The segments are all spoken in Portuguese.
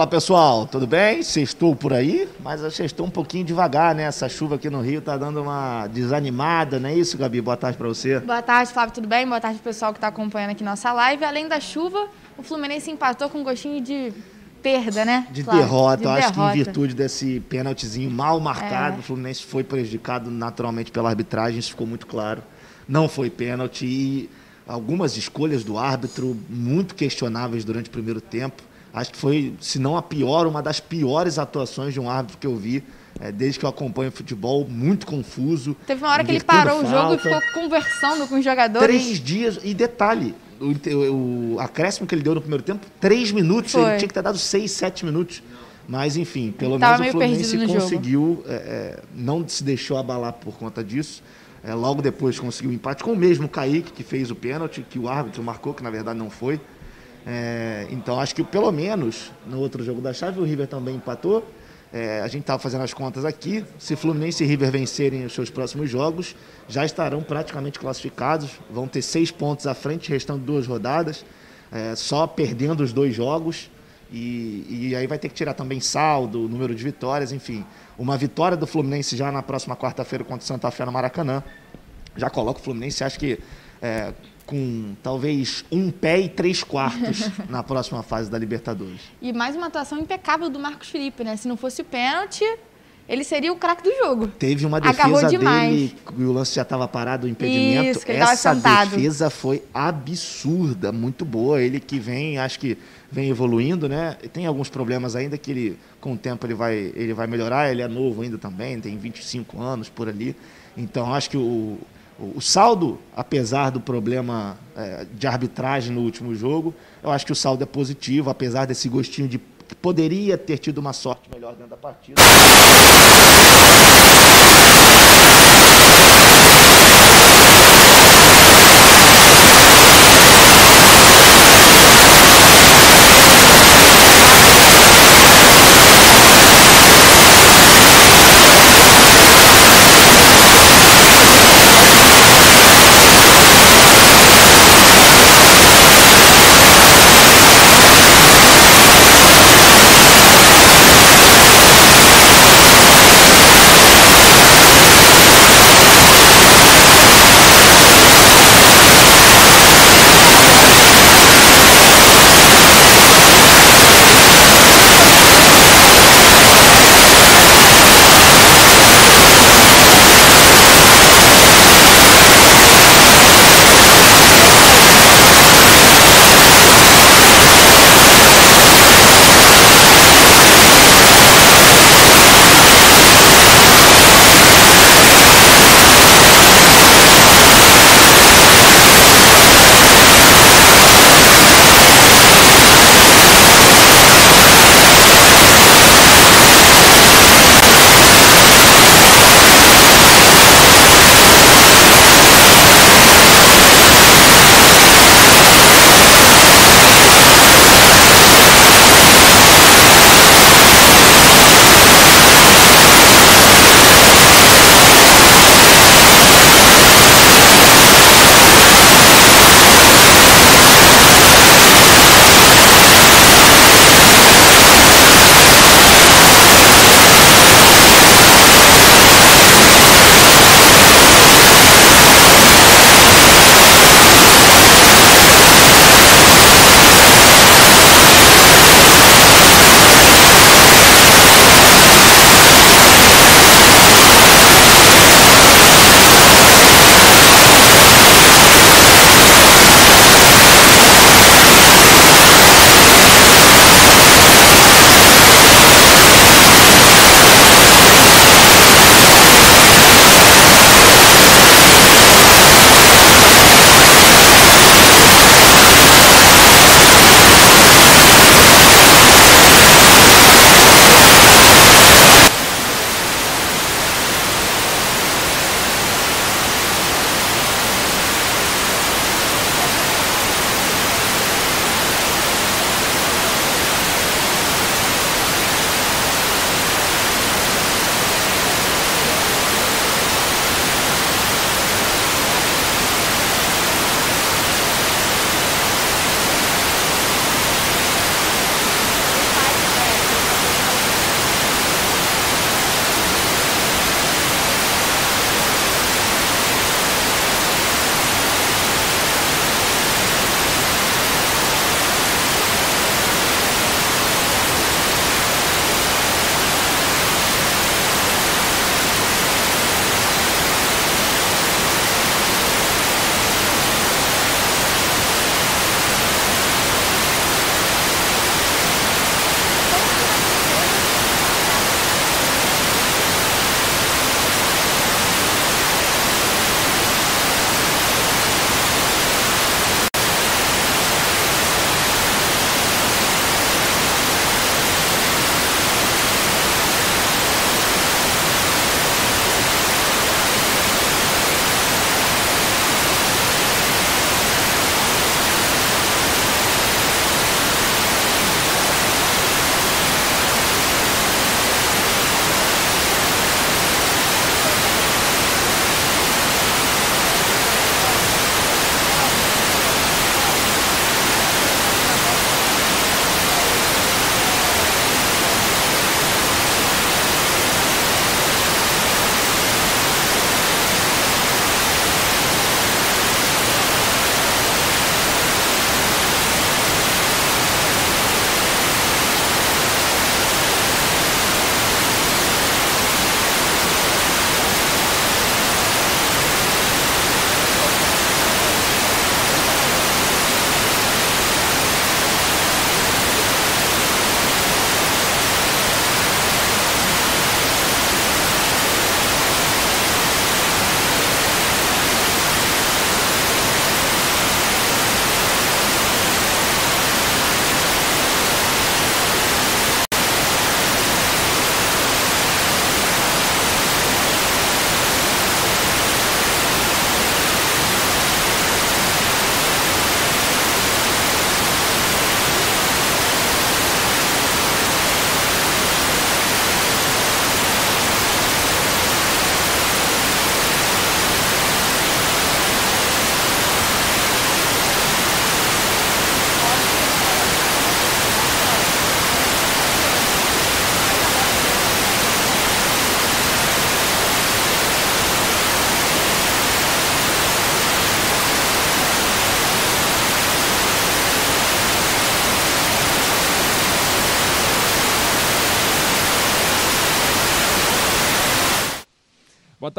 Fala pessoal, tudo bem? Sextou por aí, mas eu sextou um pouquinho devagar, né? Essa chuva aqui no Rio tá dando uma desanimada, não é isso, Gabi? Boa tarde para você. Boa tarde, Flávio, tudo bem? Boa tarde pessoal que está acompanhando aqui nossa live. Além da chuva, o Fluminense empatou com um gostinho de perda, né? De Flávio? derrota, De eu acho que em derrota. virtude desse pênaltizinho mal marcado, É. o Fluminense foi prejudicado naturalmente pela arbitragem, isso ficou muito claro. Não foi pênalti e algumas escolhas do árbitro muito questionáveis durante o primeiro tempo. Acho que foi, se não a pior, uma das piores atuações de um árbitro que eu vi é, desde que eu acompanho futebol, muito confuso. Teve uma hora que ele parou o jogo e falta. ficou conversando com os jogadores. Três dias. E detalhe, o, o acréscimo que ele deu no primeiro tempo, três minutos. Foi. Ele tinha que ter dado seis, sete minutos. Mas, enfim, pelo Ele menos o Fluminense conseguiu, é, é, não se deixou abalar por conta disso. É, logo depois conseguiu o empate com o mesmo Kaique, que fez o pênalti, que o árbitro marcou, que na verdade não foi. É, então acho que pelo menos no outro jogo da chave o River também empatou. É, a gente estava fazendo as contas aqui. Se Fluminense e River vencerem os seus próximos jogos, já estarão praticamente classificados. Vão ter seis pontos à frente, restando duas rodadas, é, só perdendo os dois jogos. E, e aí vai ter que tirar também saldo, número de vitórias, enfim. Uma vitória do Fluminense já na próxima quarta-feira contra o Santa Fé no Maracanã. Já coloca o Fluminense, acho que é, com talvez um pé e três quartos na próxima fase da Libertadores. E mais uma atuação impecável do Marcos Felipe, né? Se não fosse o pênalti, ele seria o craque do jogo. Teve uma defesa dele e o lance já estava parado, o impedimento. Isso, que ele Essa defesa foi absurda, muito boa. Ele que vem, acho que vem evoluindo, né? E Tem alguns problemas ainda que ele, com o tempo, ele vai, ele vai melhorar. Ele é novo ainda também, tem 25 anos por ali. Então, acho que o, o, saldo, apesar do problema eh, de arbitragem no último jogo, eu acho que o saldo é positivo, apesar desse gostinho de que poderia ter tido uma sorte melhor dentro da partida.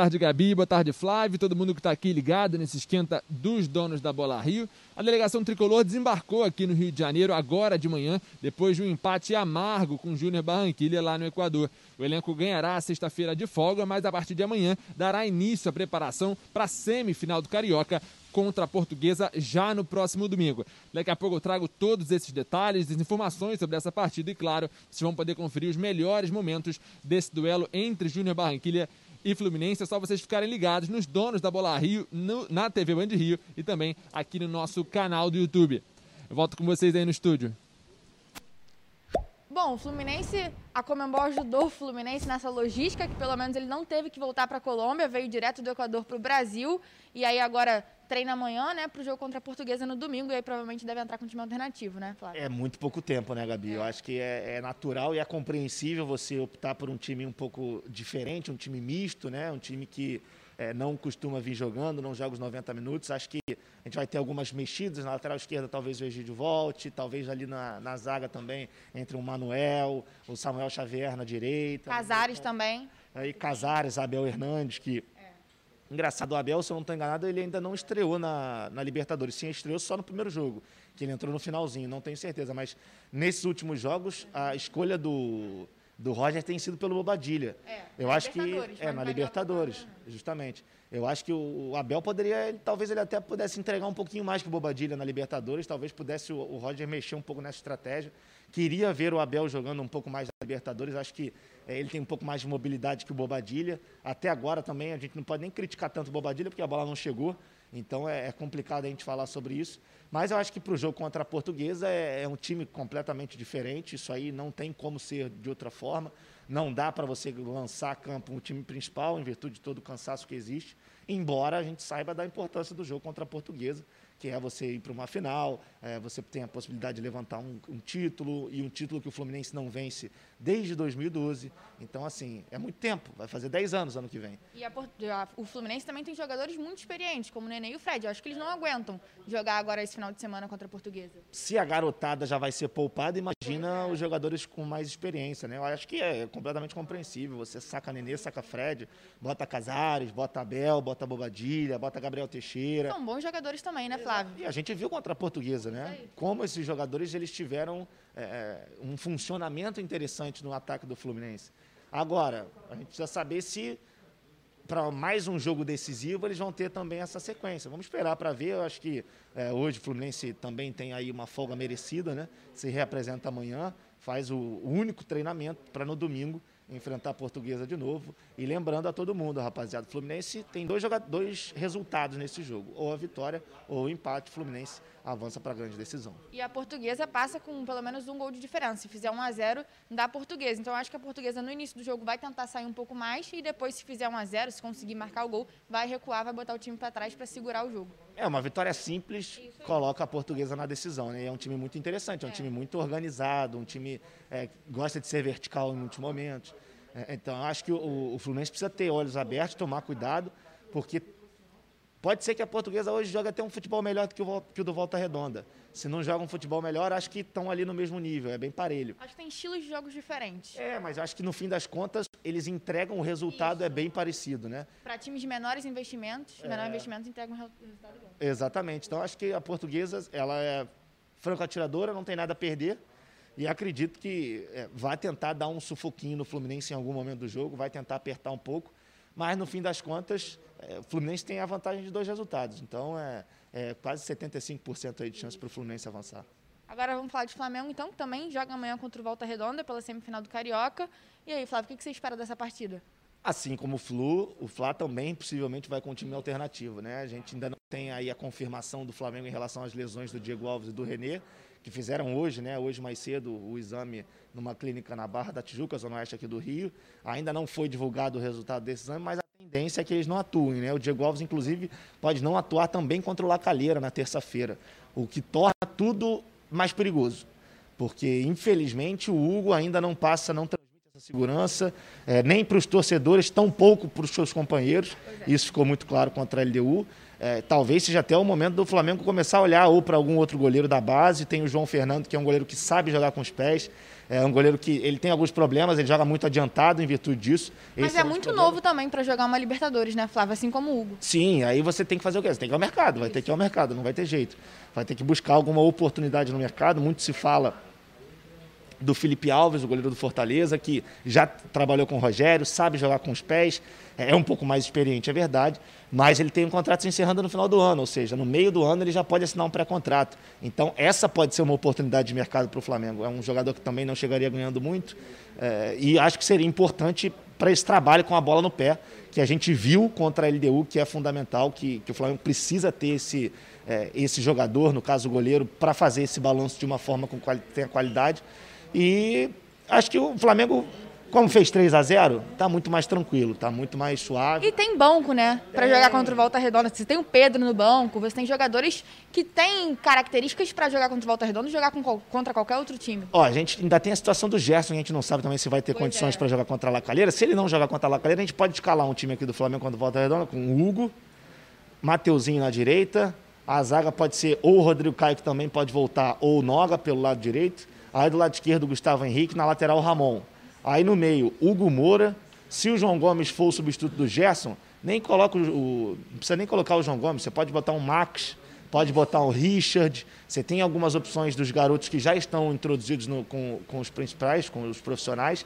Tarde, Gabi. Boa tarde, Flávio. Todo mundo que está aqui ligado nesse esquenta dos donos da Bola Rio. A delegação tricolor desembarcou aqui no Rio de Janeiro agora de manhã, depois de um empate amargo com o Júnior Barranquilla lá no Equador. O elenco ganhará sexta-feira de folga, mas a partir de amanhã dará início à preparação para a semifinal do Carioca contra a Portuguesa já no próximo domingo. Daqui a pouco eu trago todos esses detalhes, as informações sobre essa partida e, claro, vocês vão poder conferir os melhores momentos desse duelo entre Júnior Barranquilla e Fluminense. É só vocês ficarem ligados nos donos da Bola Rio, no, na TV Band Rio e também aqui no nosso canal do YouTube. Eu volto com vocês aí no estúdio. Bom, o Fluminense, a Comembol ajudou o Fluminense nessa logística, que pelo menos ele não teve que voltar para a Colômbia, veio direto do Equador para o Brasil, e aí agora treina amanhã, né, para o jogo contra a Portuguesa no domingo, e aí provavelmente deve entrar com um time alternativo, né, Flávio? É muito pouco tempo, né, Gabi? É. Eu acho que é, é, natural e é compreensível você optar por um time um pouco diferente, um time misto, né, um time que é, não costuma vir jogando, não joga os 90 minutos. Acho que a gente vai ter algumas mexidas na lateral esquerda, talvez o Egídio volte, talvez ali na, na zaga também, entre o Manuel, o Samuel Xavier na direita. Casares também. Aí Casares, Abel Hernandes, que. Engraçado, o Abel, se eu não estou enganado, ele ainda não estreou na, na, Libertadores. Sim, estreou só no primeiro jogo, que ele entrou no finalzinho, não tenho certeza. Mas nesses últimos jogos, a escolha do, do Roger tem sido pelo Bobadilha. É, eu acho que é na Libertadores, justamente. Eu acho que o Abel poderia, talvez ele até pudesse entregar um pouquinho mais que o Bobadilha na Libertadores, talvez pudesse o, o Roger mexer um pouco nessa estratégia. Queria ver o Abel jogando um pouco mais na Libertadores, acho que ele tem um pouco mais de mobilidade que o Bobadilha. Até agora também a gente não pode nem criticar tanto o Bobadilha porque a bola não chegou. Então é, é complicado a gente falar sobre isso. Mas eu acho que para o jogo contra a Portuguesa é, é, um time completamente diferente. Isso aí não tem como ser de outra forma. Não dá para você lançar a campo um time principal em virtude de todo o cansaço que existe. Embora a gente saiba da importância do jogo contra a Portuguesa, que é você ir para uma final, é, você tem a possibilidade de levantar um, um, título, e um título que o Fluminense não vence desde 2012. Então, assim, é muito tempo, vai fazer 10 anos ano que vem. E a, a, o Fluminense também tem jogadores muito experientes, como o Nenê e o Fred. Eu acho que eles não aguentam jogar agora esse final de semana contra a Portuguesa. Se a garotada já vai ser poupada, imagina é. os jogadores com mais experiência, né? Eu acho que é completamente compreensível. Você saca Nenê, saca Fred, bota Casares, bota Abel, bota Bobadilha, bota Gabriel Teixeira. São bons jogadores também, né, Flávio? Flávio. E a gente viu contra a Portuguesa, né? Como esses jogadores eles tiveram é, é, um funcionamento interessante no ataque do Fluminense. Agora, a gente precisa saber se para mais um jogo decisivo eles vão ter também essa sequência. Vamos esperar para ver. Eu acho que é, hoje o Fluminense também tem aí uma folga merecida, né? Se reapresenta amanhã, faz o único treinamento para no domingo enfrentar a Portuguesa de novo. E lembrando a todo mundo, rapaziada, o Fluminense tem dois, dois resultados nesse jogo, ou a vitória ou o empate. O Fluminense avança para a grande decisão. E a Portuguesa passa com pelo menos um gol de diferença. Se fizer 1 a 0 da Portuguesa. Então acho que a Portuguesa no início do jogo vai tentar sair um pouco mais e depois se fizer 1 a 0, se conseguir marcar o gol, vai recuar, vai botar o time para trás para segurar o jogo. É uma vitória simples, coloca a Portuguesa na decisão, né? É um time muito interessante, é um é. time muito organizado, um time é, gosta de ser vertical em muitos momentos. É, então, acho que o, o Fluminense precisa ter olhos abertos, tomar cuidado, porque pode ser que a portuguesa hoje jogue até um futebol melhor do que o, que o do Volta Redonda. Se não joga um futebol melhor, acho que estão ali no mesmo nível, é bem parelho. Acho que tem estilos de jogos diferentes. É, mas acho que no fim das contas eles entregam o resultado Isso. é bem parecido, né? Para times de menores investimentos, é... menor investimento entregam um resultado igual. Exatamente. Então acho que a portuguesa, ela é franco atiradora, não tem nada a perder. E acredito que é, vai tentar dar um sufoquinho no Fluminense em algum momento do jogo, vai tentar apertar um pouco, mas no fim das contas, é, o Fluminense tem a vantagem de dois resultados. Então é, é quase 75% aí de chance para o Fluminense avançar. Agora vamos falar de Flamengo, então, que também joga amanhã contra o Volta Redonda pela semifinal do Carioca. E aí, Flávio, o que você espera dessa partida? Assim como o Flu, o Fla também possivelmente vai com um time alternativo, né? A gente ainda não tem aí a confirmação do Flamengo em relação às lesões do Diego Alves e do Renê, que fizeram hoje, né? Hoje mais cedo, o exame numa clínica na Barra da Tijuca, zona oeste aqui do Rio. Ainda não foi divulgado o resultado desse exame, mas a tendência é que eles não atuem, né? O Diego Alves, inclusive, pode não atuar também contra o Lacalheira na terça-feira, o que torna tudo mais perigoso. Porque, infelizmente, o Hugo ainda não passa, não segurança, é, nem para os torcedores, tão pouco para os seus companheiros. É. Isso ficou muito claro contra a LDU. É, talvez seja até o momento do Flamengo começar a olhar ou para algum outro goleiro da base. Tem o João Fernando, que é um goleiro que sabe jogar com os pés. É um goleiro que ele tem alguns problemas, ele joga muito adiantado em virtude disso. Mas Esse é dos muito problemas. novo também para jogar uma Libertadores, né, Flávio? Assim como o Hugo. Sim, aí você tem que fazer o quê? Você tem que ir ao mercado, vai ter que ir ao mercado, não vai ter jeito. Vai ter que buscar alguma oportunidade no mercado. Muito se fala do Felipe Alves, o goleiro do Fortaleza, que já trabalhou com o Rogério, sabe jogar com os pés, é um pouco mais experiente, é verdade, mas ele tem um contrato se encerrando no final do ano, ou seja, no meio do ano ele já pode assinar um pré-contrato. Então, essa pode ser uma oportunidade de mercado para o Flamengo. É um jogador que também não chegaria ganhando muito, é, e acho que seria importante para esse trabalho com a bola no pé, que a gente viu contra a LDU, que é fundamental, que, que o Flamengo precisa ter esse, é, esse jogador, no caso o goleiro, para fazer esse balanço de uma forma quali tenha qualidade. E acho que o Flamengo, como fez 3 a 0 está muito mais tranquilo, está muito mais suave. E tem banco, né? Para jogar contra o Volta Redonda. Você tem o Pedro no banco, você tem jogadores que têm características para jogar contra o Volta Redonda e jogar com, contra qualquer outro time. Ó, a gente ainda tem a situação do Gerson, a gente não sabe também se vai ter Pois condições é. para jogar contra a Lacalheira. Se ele não jogar contra a Lacalheira, a gente pode escalar um time aqui do Flamengo contra o Volta Redonda com o Hugo, Mateuzinho na direita. A zaga pode ser ou o Rodrigo Caio, que também pode voltar, ou o Noga pelo lado direito. Aí do lado esquerdo, Gustavo Henrique. Na lateral, Ramon. Aí no meio, Hugo Moura. Se o João Gomes for o substituto do Gerson, nem coloca o- Não precisa nem colocar o João Gomes. Você pode botar um Max, pode botar um Richard. Você tem algumas opções dos garotos que já estão introduzidos no- com, com os principais, com os profissionais.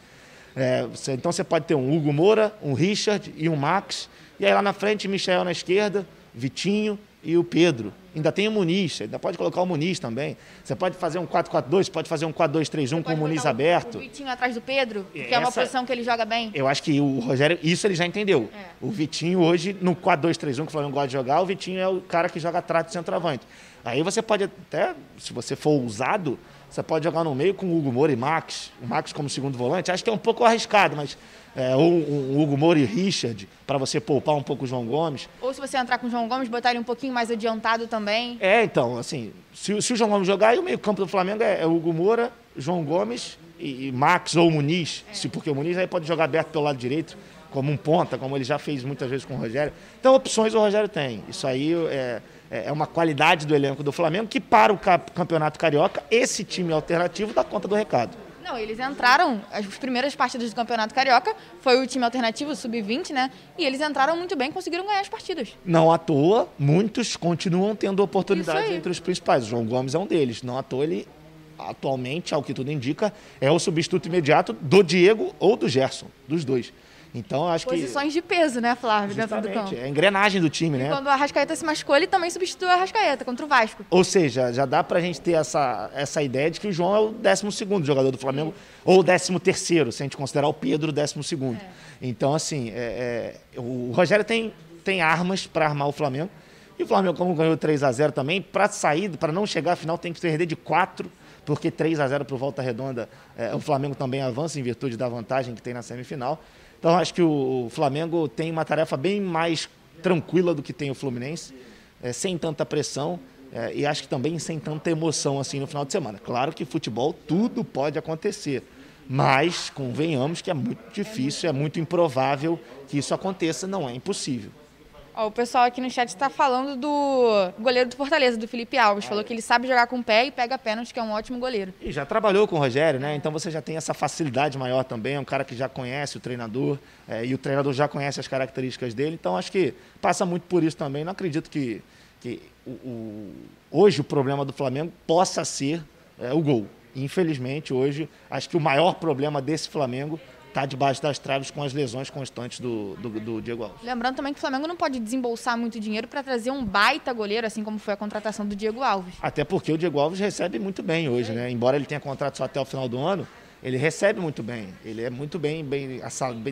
É, você- então você pode ter um Hugo Moura, um Richard e um Max. E aí lá na frente, Michel na esquerda, Vitinho e o Pedro. Ainda tem o Muniz, ainda pode colocar o Muniz também. Você pode fazer um 4-4-2, pode fazer um 4-2-3-1 com o Muniz aberto. O Vitinho atrás do Pedro, que é uma posição que ele joga bem. Eu acho que o Rogério, isso ele já entendeu. É. O Vitinho hoje, no 4-2-3-1 que o Flamengo gosta de jogar, o Vitinho é o cara que joga atrás do centroavante. Aí você pode até, se você for ousado, você pode jogar no meio com o Hugo Moura e Max. O Max como segundo volante. Acho que é um pouco arriscado, mas é, ou um, Hugo Moura e Richard, para você poupar um pouco o João Gomes. Ou se você entrar com o João Gomes, botar ele um pouquinho mais adiantado também. É, então, assim, se, o- se o João Gomes jogar, aí o meio-campo do Flamengo é, é Hugo Moura, João Gomes e, e Max ou Muniz. Se, porque o Muniz aí pode jogar aberto pelo lado direito, como um ponta, como ele já fez muitas vezes com o Rogério. Então, opções o Rogério tem. Isso aí é, é uma qualidade do elenco do Flamengo que, para o campeonato carioca, esse time alternativo dá conta do recado. Não, eles entraram, as primeiras partidas do Campeonato Carioca, foi o time alternativo, o sub-20, né? E eles entraram muito bem, conseguiram ganhar as partidas. Não à toa, muitos continuam tendo oportunidades entre os principais. O João Gomes é um deles. Não à toa, ele atualmente, ao que tudo indica, é o substituto imediato do Diego ou do Gerson, dos dois. Então, acho Posições de peso, né, Flávio, que. dentro do campo. é a engrenagem do time, E né? quando o Arrascaeta se machucou, ele também substituiu o Arrascaeta contra o Vasco. Ou seja, já dá pra gente ter essa, essa ideia de que o João é o 12 jogador do Flamengo, ou o 13, se a gente considerar o Pedro o 12. Então, assim, é- é, o Rogério tem, tem armas para armar o Flamengo. E o Flamengo, como ganhou 3 a 0 também, para sair, para não chegar à final, tem que perder de 4, porque 3 a 0 para o Volta Redonda, é, o Flamengo também avança em virtude da vantagem que tem na semifinal. Então, acho que o Flamengo tem uma tarefa bem mais tranquila do que tem o Fluminense é, sem tanta pressão é, e acho que também sem tanta emoção assim no final de semana. Claro que futebol tudo pode acontecer, mas convenhamos que é muito difícil, é muito improvável que isso aconteça, não é impossível. Ó, o pessoal aqui no chat está falando do goleiro do Fortaleza, do Felipe Alves. Falou que ele sabe jogar com o pé e pega pênalti, que é um ótimo goleiro. E já trabalhou com o Rogério, né? Então você já tem essa facilidade maior também. É um cara que já conhece o treinador é, e o treinador já conhece as características dele. Então acho que passa muito por isso também. Não acredito que, que o, o- hoje o problema do Flamengo possa ser é, o gol. Infelizmente, hoje, acho que o maior problema desse Flamengo está debaixo das traves com as lesões constantes do, do, do Diego Alves. Lembrando também que o Flamengo não pode desembolsar muito dinheiro para trazer um baita goleiro, assim como foi a contratação do Diego Alves. Até porque o Diego Alves recebe muito bem hoje, né? Embora ele tenha contrato só até o final do ano, ele recebe muito bem. Ele é muito bem, bem,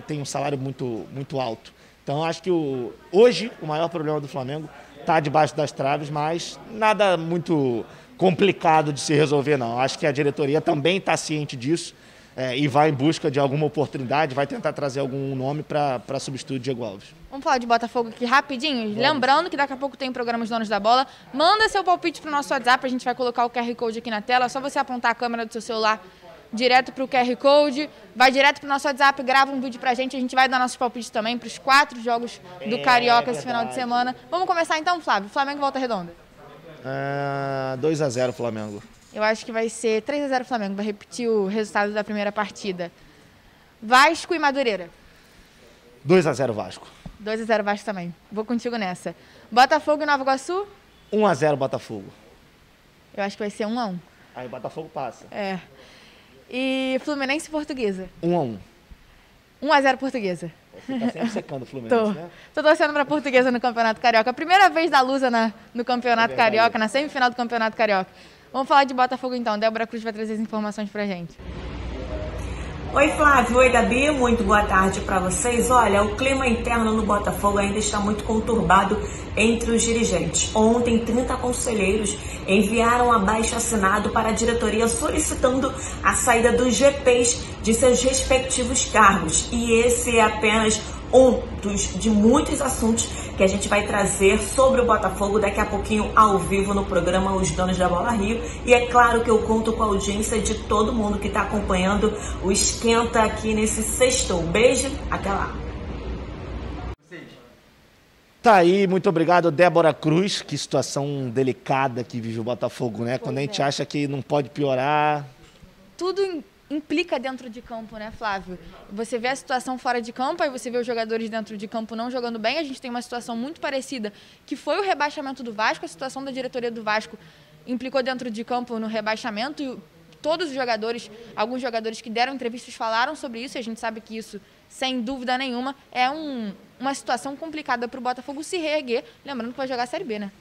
tem um salário muito, muito alto. Então acho que o, hoje o maior problema do Flamengo está debaixo das traves, mas nada muito complicado de se resolver não. Acho que a diretoria também está ciente disso é, e vai em busca de alguma oportunidade, vai tentar trazer algum nome para substituir o Diego Alves. Vamos falar de Botafogo aqui rapidinho? Lembrando que daqui a pouco tem o programa Os Donos da Bola. Manda seu palpite pro nosso WhatsApp, a gente vai colocar o QR Code aqui na tela. É só você apontar a câmera do seu celular direto pro QR Code, vai direto pro nosso WhatsApp, grava um vídeo pra gente, a gente vai dar nossos palpites também pros quatro jogos do Carioca esse final de semana. Vamos começar então, Flávio? Flamengo volta redonda. É, 2 a 0 Flamengo. Eu acho que vai ser 3 a 0 Flamengo. Vai repetir o resultado da primeira partida. Vasco e Madureira. 2 a 0 Vasco. 2 a 0 Vasco também. Vou contigo nessa. Botafogo e Nova Iguaçu? 1 a 0 Botafogo. Eu acho que vai ser 1 a 1. Aí Botafogo passa. É. E Fluminense e Portuguesa? 1 a 1. 1 a 0 Portuguesa. Você tá sempre secando o Fluminense, Tô. né? Tô torcendo pra Portuguesa no Campeonato Carioca. Primeira vez da Lusa na, no Campeonato É. Carioca, na semifinal do Campeonato Carioca. Vamos falar de Botafogo então. Débora Cruz vai trazer as informações pra gente. Oi Flávio, oi Gabi, muito boa tarde para vocês. Olha, o clima interno no Botafogo ainda está muito conturbado entre os dirigentes. Ontem, 30 conselheiros enviaram abaixo assinado para a diretoria solicitando a saída dos GPs de seus respectivos cargos. E esse é apenas um dos de muitos assuntos que a gente vai trazer sobre o Botafogo daqui a pouquinho ao vivo no programa Os Donos da Bola Rio. E é claro que eu conto com a audiência de todo mundo que está acompanhando o Esquenta aqui nesse sexto. Beijo, até lá. Tá aí, muito obrigado, Débora Cruz. Que situação delicada que vive o Botafogo, né? Quando a gente é. acha que não pode piorar. Tudo im- implica dentro de campo, né, Flávio? Você vê a situação fora de campo, aí você vê os jogadores dentro de campo não jogando bem. A gente tem uma situação muito parecida, que foi o rebaixamento do Vasco. A situação da diretoria do Vasco implicou dentro de campo no rebaixamento e todos os jogadores, alguns jogadores que deram entrevistas falaram sobre isso. E a gente sabe que isso, sem dúvida nenhuma, é um- uma situação complicada para o Botafogo se reerguer. Lembrando que vai jogar a Série B, né?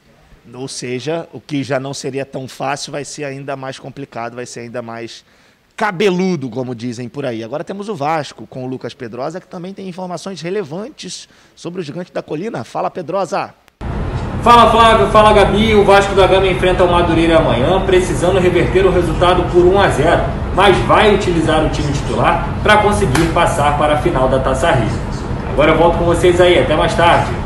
Ou seja, o que já não seria tão fácil vai ser ainda mais complicado, vai ser ainda mais cabeludo, como dizem por aí. Agora temos o Vasco com o Lucas Pedrosa, que também tem informações relevantes sobre o Gigante da Colina. Fala, Pedrosa! Fala Flávio, fala Gabi. O Vasco da Gama enfrenta o Madureira amanhã, precisando reverter o resultado por 1 a 0, mas vai utilizar o time titular para conseguir passar para a final da Taça Rio. Agora eu volto com vocês aí, até mais tarde.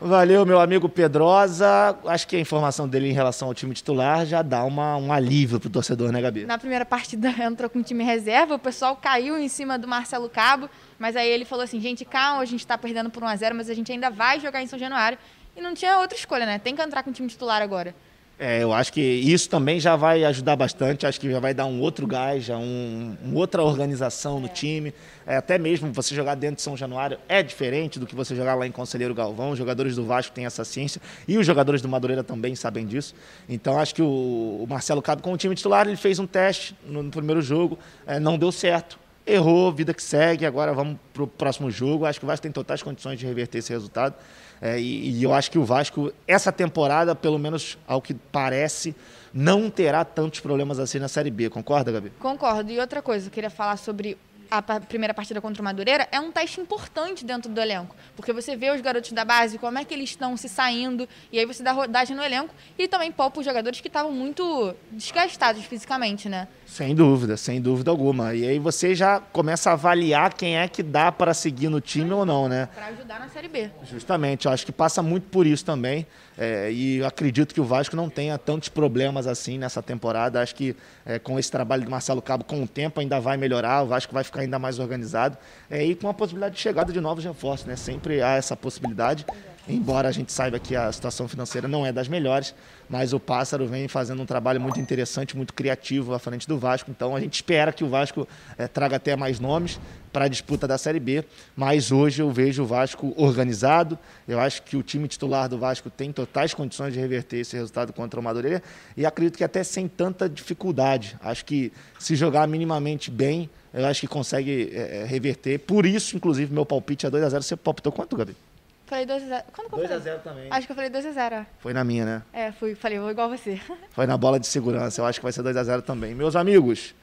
Valeu, meu amigo Pedrosa. Acho que a informação dele em relação ao time titular já dá uma, um alívio pro torcedor, né, Gabi? Na primeira partida entrou com o time reserva, o pessoal caiu em cima do Marcelo Cabo, mas aí ele falou assim, gente, calma, a gente tá perdendo por 1x0, mas a gente ainda vai jogar em São Januário. E não tinha outra escolha, né? Tem que entrar com o time titular agora. É, eu acho que isso também já vai ajudar bastante, acho que já vai dar um outro gás, já um, uma outra organização no time. É, até mesmo você jogar dentro de São Januário é diferente do que você jogar lá em Conselheiro Galvão. Os jogadores do Vasco têm essa ciência e os jogadores do Madureira também sabem disso. Então acho que o, o Marcelo Cabo, com o time titular, ele fez um teste no, no primeiro jogo, é, não deu certo. Errou, vida que segue. Agora vamos para o próximo jogo. Acho que o Vasco tem totais condições de reverter esse resultado. É, e, e eu acho que o Vasco, essa temporada, pelo menos ao que parece, não terá tantos problemas assim na Série B. Concorda, Gabi? Concordo. E outra coisa, eu queria falar sobre a primeira partida contra o Madureira, é um teste importante dentro do elenco. Porque você vê os garotos da base, como é que eles estão se saindo, e aí você dá rodagem no elenco e também poupa os jogadores que estavam muito desgastados fisicamente, né? Sem dúvida, sem dúvida alguma. E aí você já começa a avaliar quem é que dá para seguir no time ou não, né? Pra ajudar na Série B. Justamente, eu acho que passa muito por isso também. É, e eu acredito que o Vasco não tenha tantos problemas assim nessa temporada. Acho que é, com esse trabalho do Marcelo Cabo, com o tempo ainda vai melhorar, o Vasco vai ficar ainda mais organizado. É, e com a possibilidade de chegada de novos reforços, né? Sempre há essa possibilidade. Embora a gente saiba que a situação financeira não é das melhores, mas o Pássaro vem fazendo um trabalho muito interessante, muito criativo à frente do Vasco. Então a gente espera que o Vasco eh, traga até mais nomes para a disputa da Série B. Mas hoje eu vejo o Vasco organizado. Eu acho que o time titular do Vasco tem totais condições de reverter esse resultado contra o Madureira e acredito que até sem tanta dificuldade. Acho que se jogar minimamente bem, eu acho que consegue eh, reverter. Por isso, inclusive, meu palpite é 2 a 0 Você palpitou quanto, Gabi? Falei 2x0. Quando que eu 2 a falei? 0 também. Acho que eu falei 2x0. Foi na minha, né? É, fui, falei, vou igual você. Foi na bola de segurança. Eu acho que vai ser 2 a 0 também. Meus amigos,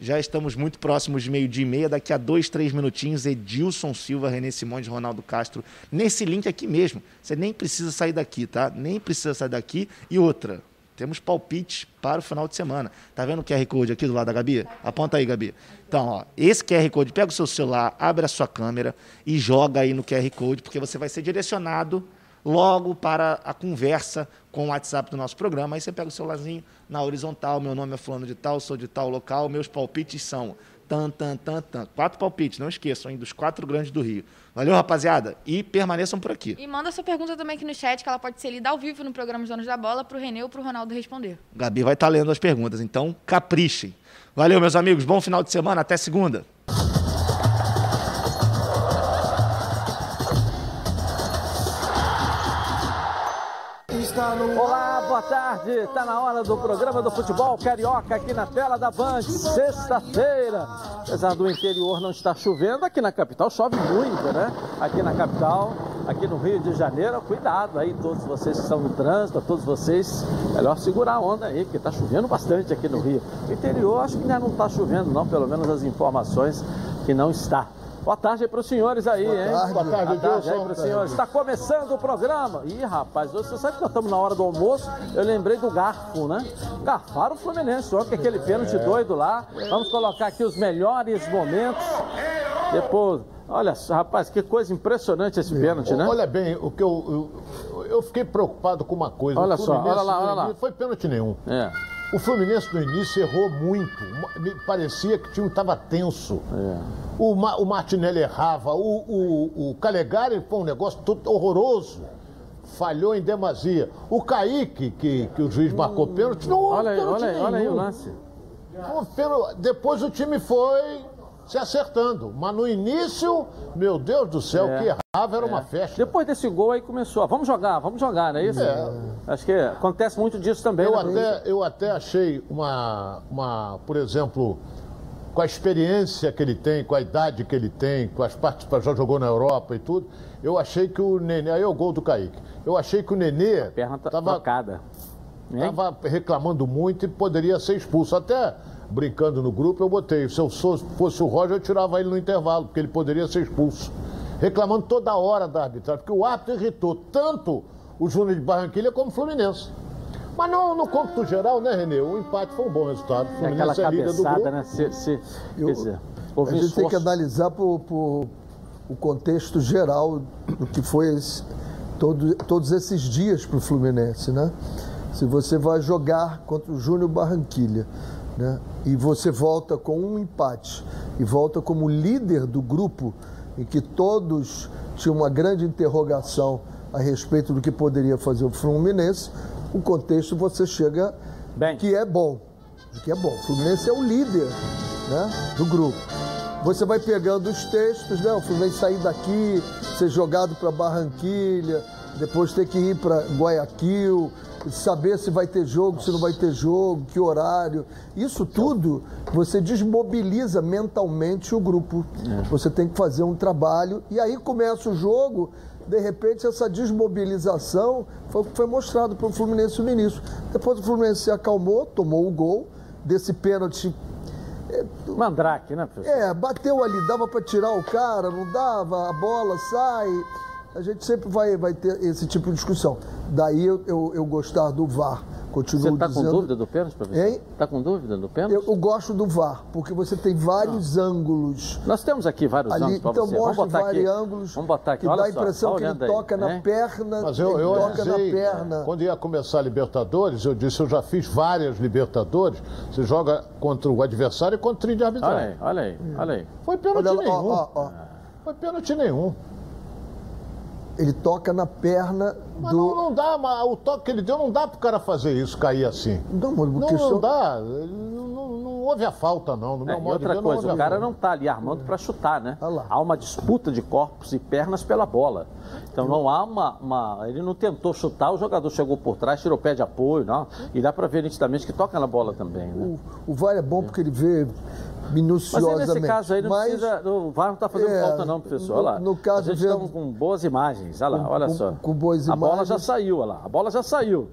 já estamos muito próximos de meio-dia e meia. Daqui a dois, três minutinhos, Edilson Silva, René Simões, Ronaldo Castro, nesse link aqui mesmo. Você nem precisa sair daqui, tá? Nem precisa sair daqui. E outra, temos palpites para o final de semana. Tá vendo o QR Code aqui do lado da Gabi? Aponta aí, Gabi. Então, ó, esse QR Code, pega o seu celular, abre a sua câmera e joga aí no QR Code, porque você vai ser direcionado logo para a conversa com o WhatsApp do nosso programa. Aí você pega o celularzinho na horizontal, meu nome é fulano de tal, sou de tal local, meus palpites são tan, tan, tan, tan. Quatro palpites, não esqueçam, hein, dos quatro grandes do Rio. Valeu, rapaziada, e permaneçam por aqui. E manda sua pergunta também aqui no chat, que ela pode ser lida ao vivo no programa Os Donos da Bola, pro Renê ou pro Ronaldo responder. Gabi vai estar lendo as perguntas, então caprichem. Valeu, meus amigos, bom final de semana, até segunda. Olá, boa tarde. Está na hora do programa do futebol carioca aqui na tela da Band. Sexta-feira. Apesar do interior não estar chovendo, aqui na capital chove muito, né? Aqui na capital, aqui no Rio de Janeiro, cuidado aí, todos vocês que estão no trânsito, todos vocês, melhor segurar a onda aí, que está chovendo bastante aqui no Rio. Interior acho que ainda não está chovendo, não, pelo menos as informações que não está. Boa tarde para os senhores aí, Boa hein? tarde, Boa tarde, Boa tarde aí para os senhores. Está começando o programa. Ih, rapaz, hoje você sabe que nós estamos na hora do almoço. Eu lembrei do garfo, né? Garfaram o Fluminense ontem, aquele pênalti doido lá. Vamos colocar aqui os melhores momentos. Depois, olha rapaz, que coisa impressionante esse pênalti, né? Olha bem, o que eu, eu, eu fiquei preocupado com uma coisa. Olha só, olha lá, olha lá. Foi pênalti nenhum. É. O Fluminense no início errou muito. Me parecia que o time estava tenso. É. O, Ma- o Martinelli errava. O, o, o Calegari foi um negócio todo horroroso. Falhou em demasia. O Kaique, que, que o juiz marcou pênalti, não Olha aí, pênalti olha aí, olha aí o lance. Depois o time foi se acertando. Mas no início, meu Deus do céu, É. o que errava era uma festa. Depois desse gol aí começou. ah, Vamos jogar, vamos jogar, não é isso? É. Acho que acontece muito disso também. Eu né? até, eu até achei uma, uma, por exemplo, com a experiência que ele tem, com a idade que ele tem, com as participações, já jogou na Europa e tudo, eu achei que o Nenê, aí é o gol do Kaique, eu achei que o Nenê Perna tá estava trocada. Hein? reclamando muito e poderia ser expulso. Até brincando no grupo, eu botei, se eu fosse o Roger, eu tirava ele no intervalo, porque ele poderia ser expulso. Reclamando toda hora da arbitragem, porque o árbitro irritou tanto o Júnior de Barranquilha como o Fluminense. Mas no, no cômputo geral, né, Renê? O empate foi um bom resultado. O É aquela Fluminense é líder do cabeçada, grupo. né? Se, se, Eu- dizer, A houve gente tem que esforço. analisar por, por o contexto geral do que foi esse- todo- todos esses dias para o Fluminense, né? Se você vai jogar contra o Júnior Barranquilha, né? E você volta com um empate e volta como líder do grupo, em que todos tinham uma grande interrogação a respeito do que poderia fazer o Fluminense, o contexto você chega Bem. que é bom, que é bom. O Fluminense é o líder né, do grupo. Você vai pegando os textos, né? O Fluminense sair daqui, ser jogado para Barranquilha, depois ter que ir para Guayaquil, saber se vai ter jogo, se não vai ter jogo, que horário. Isso tudo você desmobiliza mentalmente o grupo. Você tem que fazer um trabalho e aí começa o jogo. De repente, essa desmobilização foi foi mostrado para o Fluminense no início. Depois o Fluminense se acalmou, tomou o gol desse pênalti Mandrake, né, professor? é, bateu ali, dava para tirar o cara, não dava, a bola sai. A gente sempre vai, vai ter esse tipo de discussão. Daí eu, eu, eu gostar do VAR. Continuo Você está com dizendo. dúvida do pênalti, professor? Hein? Está com dúvida do pênalti? Eu, eu gosto do VAR, porque você tem vários ângulos. Nós temos aqui vários Ali, ângulos para então você. Vamos mostra botar aqui. vários ângulos Vamos botar aqui. que Olha dá a só, impressão tá que ele aí, toca na perna, Mas eu, eu toca avisei, na perna. quando ia começar a Libertadores, eu disse, eu já fiz várias Libertadores, você joga contra o adversário e contra o trio de Olha arbitragem. aí, olha aí, olha aí. Foi pênalti Olha nenhum. ó, ó, ó. Foi pênalti nenhum. Ele toca na perna Mas do. não, não dá, mas o toque que ele deu não dá pro cara fazer isso, cair assim. Não, mas Não, não dá. Não, não- não houve a falta, não. No É, meu e modo de outra ver, coisa, o cara não está ali armando para chutar, né? Olha lá. Há uma disputa de corpos e pernas pela bola. Então não há uma, uma- Ele não tentou chutar, o jogador chegou por trás, tirou o pé de apoio, não. E dá para ver nitidamente que toca na bola também, né? O, o VAR é bom porque ele vê Mas minuciosamente. nesse caso aí não Mas- precisa. O VAR não está fazendo É, falta, não, professor. Olha lá. no- no caso, a gente está com boas imagens. Olha lá, Com- olha com- só. com boas a bola já saiu, olha lá. A bola já saiu.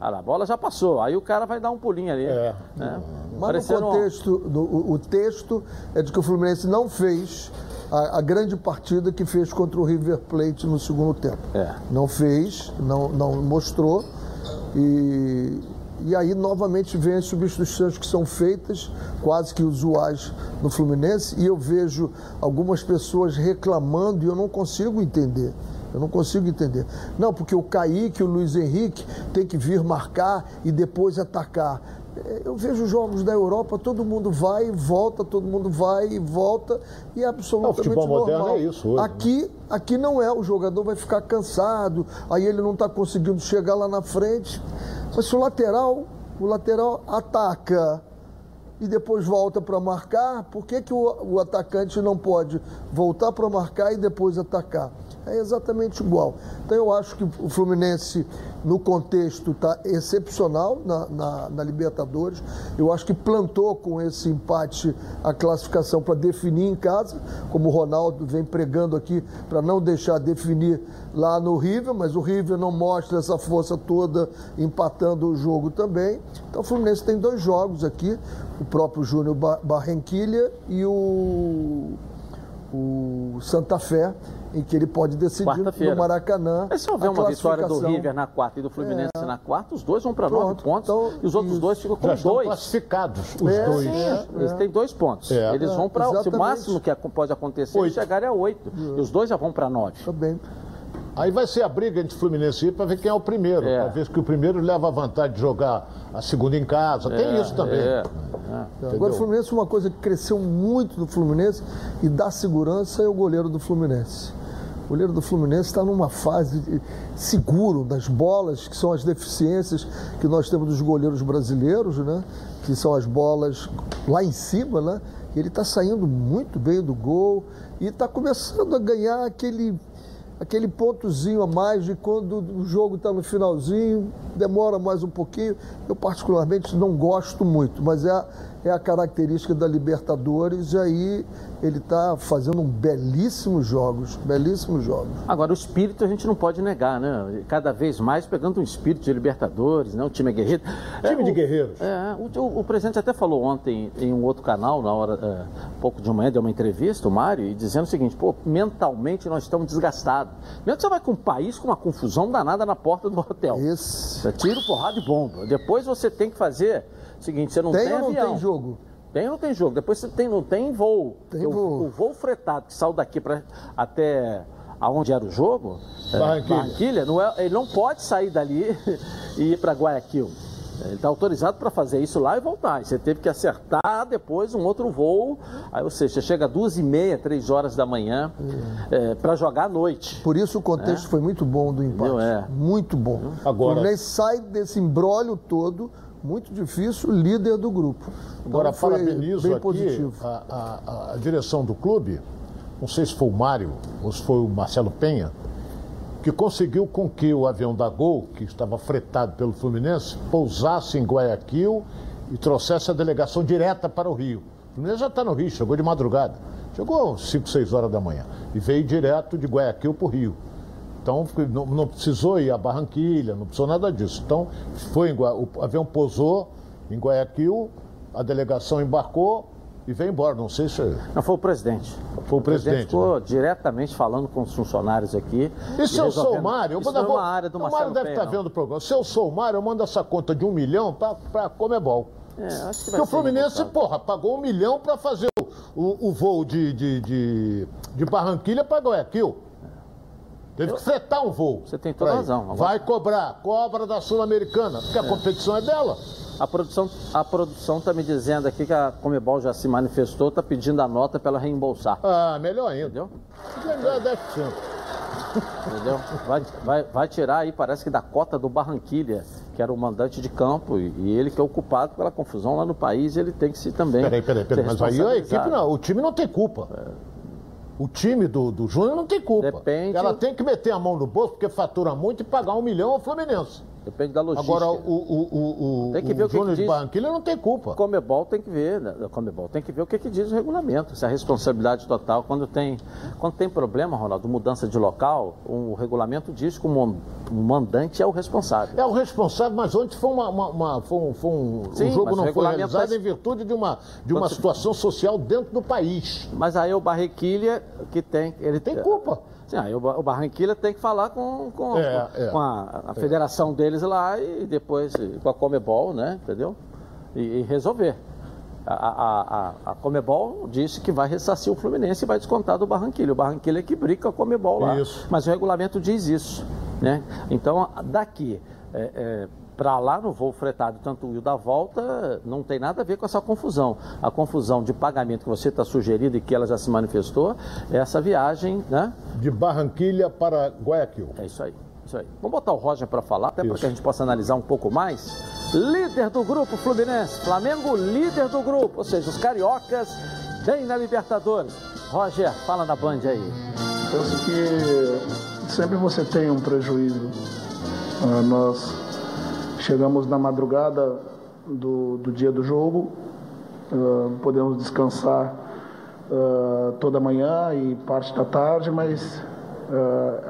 Olha lá, a bola já passou. Aí o cara vai dar um pulinho ali. É. né? Mas no um- contexto, do- o, o texto é de que o Fluminense não fez a, a grande partida que fez contra o River Plate no segundo tempo. É. Não fez, não, não mostrou. E, e aí, novamente, vem as substituições que são feitas, quase que usuais no Fluminense, e eu vejo algumas pessoas reclamando e eu não consigo entender. Eu não consigo entender. Não, porque o Kaique o Luiz Henrique tem que vir marcar e depois atacar. É, Eu vejo jogos da Europa, todo mundo vai e volta, todo mundo vai e volta, e é absolutamente futebol moderno normal. é isso hoje, né? aqui, aqui não é, o jogador vai ficar cansado, aí ele não está conseguindo chegar lá na frente. Mas se o lateral, o lateral ataca e depois volta para marcar, por que, que o, o atacante não pode voltar para marcar e depois atacar? É exatamente igual. Então eu acho que o Fluminense, no contexto, está excepcional na, na- na Libertadores. Eu acho que plantou com esse empate a classificação para definir em casa, como o Ronaldo vem pregando aqui, para não deixar definir lá no River, mas o River não mostra essa força toda empatando o jogo também. Então o Fluminense tem dois jogos aqui, o próprio Júnior Ba- Barranquilha e o, o Santa Fé, em que ele pode decidir no Maracanã. Mas se houver a uma vitória do. River na quarta e do Fluminense É. na quarta, os dois vão para nove pontos então, e os outros isso. dois ficam com Já estão dois. classificados, os É, dois. sim, é. Eles têm dois pontos. É. Eles É, vão para. Se o máximo que pode acontecer é Oito. chegarem a oito. E os dois já vão para nove. Tá bem. Aí vai ser a briga entre Fluminense e para ver quem é o primeiro. É. Para ver que o primeiro leva a vantagem de jogar a segunda em casa. Tem isso também. É. Agora, o Fluminense, uma coisa que cresceu muito no Fluminense e dá segurança é o goleiro do Fluminense. O goleiro do Fluminense está numa fase de- seguro das bolas, que são as deficiências que nós temos dos goleiros brasileiros, né? Que são as bolas lá em cima, né? Ele está saindo muito bem do gol e está começando a ganhar aquele aquele pontozinho a mais de quando o jogo está no finalzinho, demora mais um pouquinho. Eu, particularmente, não gosto muito, mas é é a característica da Libertadores. E aí ele está fazendo um belíssimos jogos, belíssimos jogos. Agora, o espírito a gente não pode negar, né? Cada vez mais pegando um espírito de Libertadores, né? O time é guerreiro. Time É, de o- guerreiros. É, o, o- o presidente até falou ontem em um outro canal, na hora, é, pouco de manhã, deu uma entrevista, o Mário, e dizendo o seguinte, pô, mentalmente nós estamos desgastados. Mesmo que você vai com um país com uma confusão danada na porta do hotel. Esse. Você tira porrada e bomba. Depois você tem que fazer seguinte, você não tem, Tem ou não avião. tem jogo? Tem ou não tem jogo? Depois você tem, não tem voo. Tem o- voo. O, voo fretado que saiu daqui para até aonde era o jogo, é, Barranquilha. Barranquilha, não é- ele não pode sair dali e ir para Guayaquil. Ele está autorizado para fazer isso lá e voltar. E você teve que acertar depois um outro voo. Aí, ou seja, você chega às duas e meia, três horas da manhã para jogar à noite. Por isso o contexto foi muito bom do empate. É. Muito bom. Agora- O Fluminense sai desse embrólio todo, muito difícil, líder do grupo. Então, Agora, foi parabenizo bem aqui positivo. a, a- a direção do clube, não sei se foi o Mário ou se foi o Marcelo Penha, que conseguiu com que o avião da Gol, que estava fretado pelo Fluminense, pousasse em Guayaquil e trouxesse a delegação direta para o Rio. O Fluminense já está no Rio, chegou de madrugada. Chegou às 5, 6 horas da manhã e veio direto de Guayaquil para o Rio. Então não, não precisou ir a Barranquilha, não precisou nada disso. Então foi em Gua- o avião pousou em Guayaquil, a delegação embarcou e veio embora. Não sei se Não, foi o presidente. Foi o presidente, ficou diretamente falando com os funcionários aqui. E se eu sou o Mário, eu é uma área do o Mário deve estar não. vendo o programa. Se eu sou o Mário, eu mando essa conta de um milhão para a Comebol. É, acho que Porque o Fluminense, porra, pagou um milhão para fazer o, o- o voo de, de, de, de Barranquilha para Guayaquil. Teve que fretar um voo. Você tem toda razão. Agora- Vai cobrar, cobra da Sul-Americana, porque a competição é dela. A produção a produção está me dizendo aqui que a Comebol já se manifestou, está pedindo a nota para ela reembolsar. Ah, melhor ainda. Entendeu? Melhor 10%. Entendeu? Vai, vai, vai tirar aí, parece que da cota do Barranquilha, que era o mandante de campo, e, e ele que é o culpado pela confusão lá no país, ele tem que se também. Peraí, peraí, peraí. Mas aí a equipe não, o time não tem culpa. O time do, do Júnior não tem culpa. Depende- Ela tem que meter a mão no bolso porque fatura muito e pagar um milhão ao Fluminense. Depende da logística. Agora, o, o, o, o, Tem que ver o que Júnior que de diz. Barranquilha não tem culpa. Comebol tem que ver, né? Comebol tem que ver o que, que diz o regulamento, se a responsabilidade total, quando tem, quando tem problema, Ronaldo, mudança de local, o regulamento diz que o o mandante é o responsável. É o responsável, mas ontem foi, uma, uma- uma- foi um, foi um- Sim, o jogo o não foi realizado tá- em virtude de uma, de uma Quando situação social dentro do país. Mas aí o Barranquilha que tem. Ele Tem culpa. Sim, aí o Ba- o Barranquilha tem que falar com, com, É, é. com a, a federação deles lá e depois com a Comebol, né? Entendeu? E, e resolver. A, a, a, Comebol disse que vai ressarcir o Fluminense e vai descontar do Barranquilha. O Barranquilha é que briga com a Comebol lá. Isso. Mas o regulamento diz isso. Né? Então, daqui, é, é, para lá no voo fretado, tanto o da volta, não tem nada a ver com essa confusão. A confusão de pagamento que você está sugerindo e que ela já se manifestou, é essa viagem, né? De Barranquilha para Guayaquil. É isso aí. Isso aí. Vamos botar o Roger para falar, até para que a gente possa analisar um pouco mais. Líder do grupo Fluminense, Flamengo líder do grupo, ou seja, os cariocas bem na Libertadores. Roger, fala na Band aí. Penso que sempre você tem um prejuízo. Uh, nós chegamos na madrugada do, do dia do jogo, uh, podemos descansar uh, toda manhã e parte da tarde, mas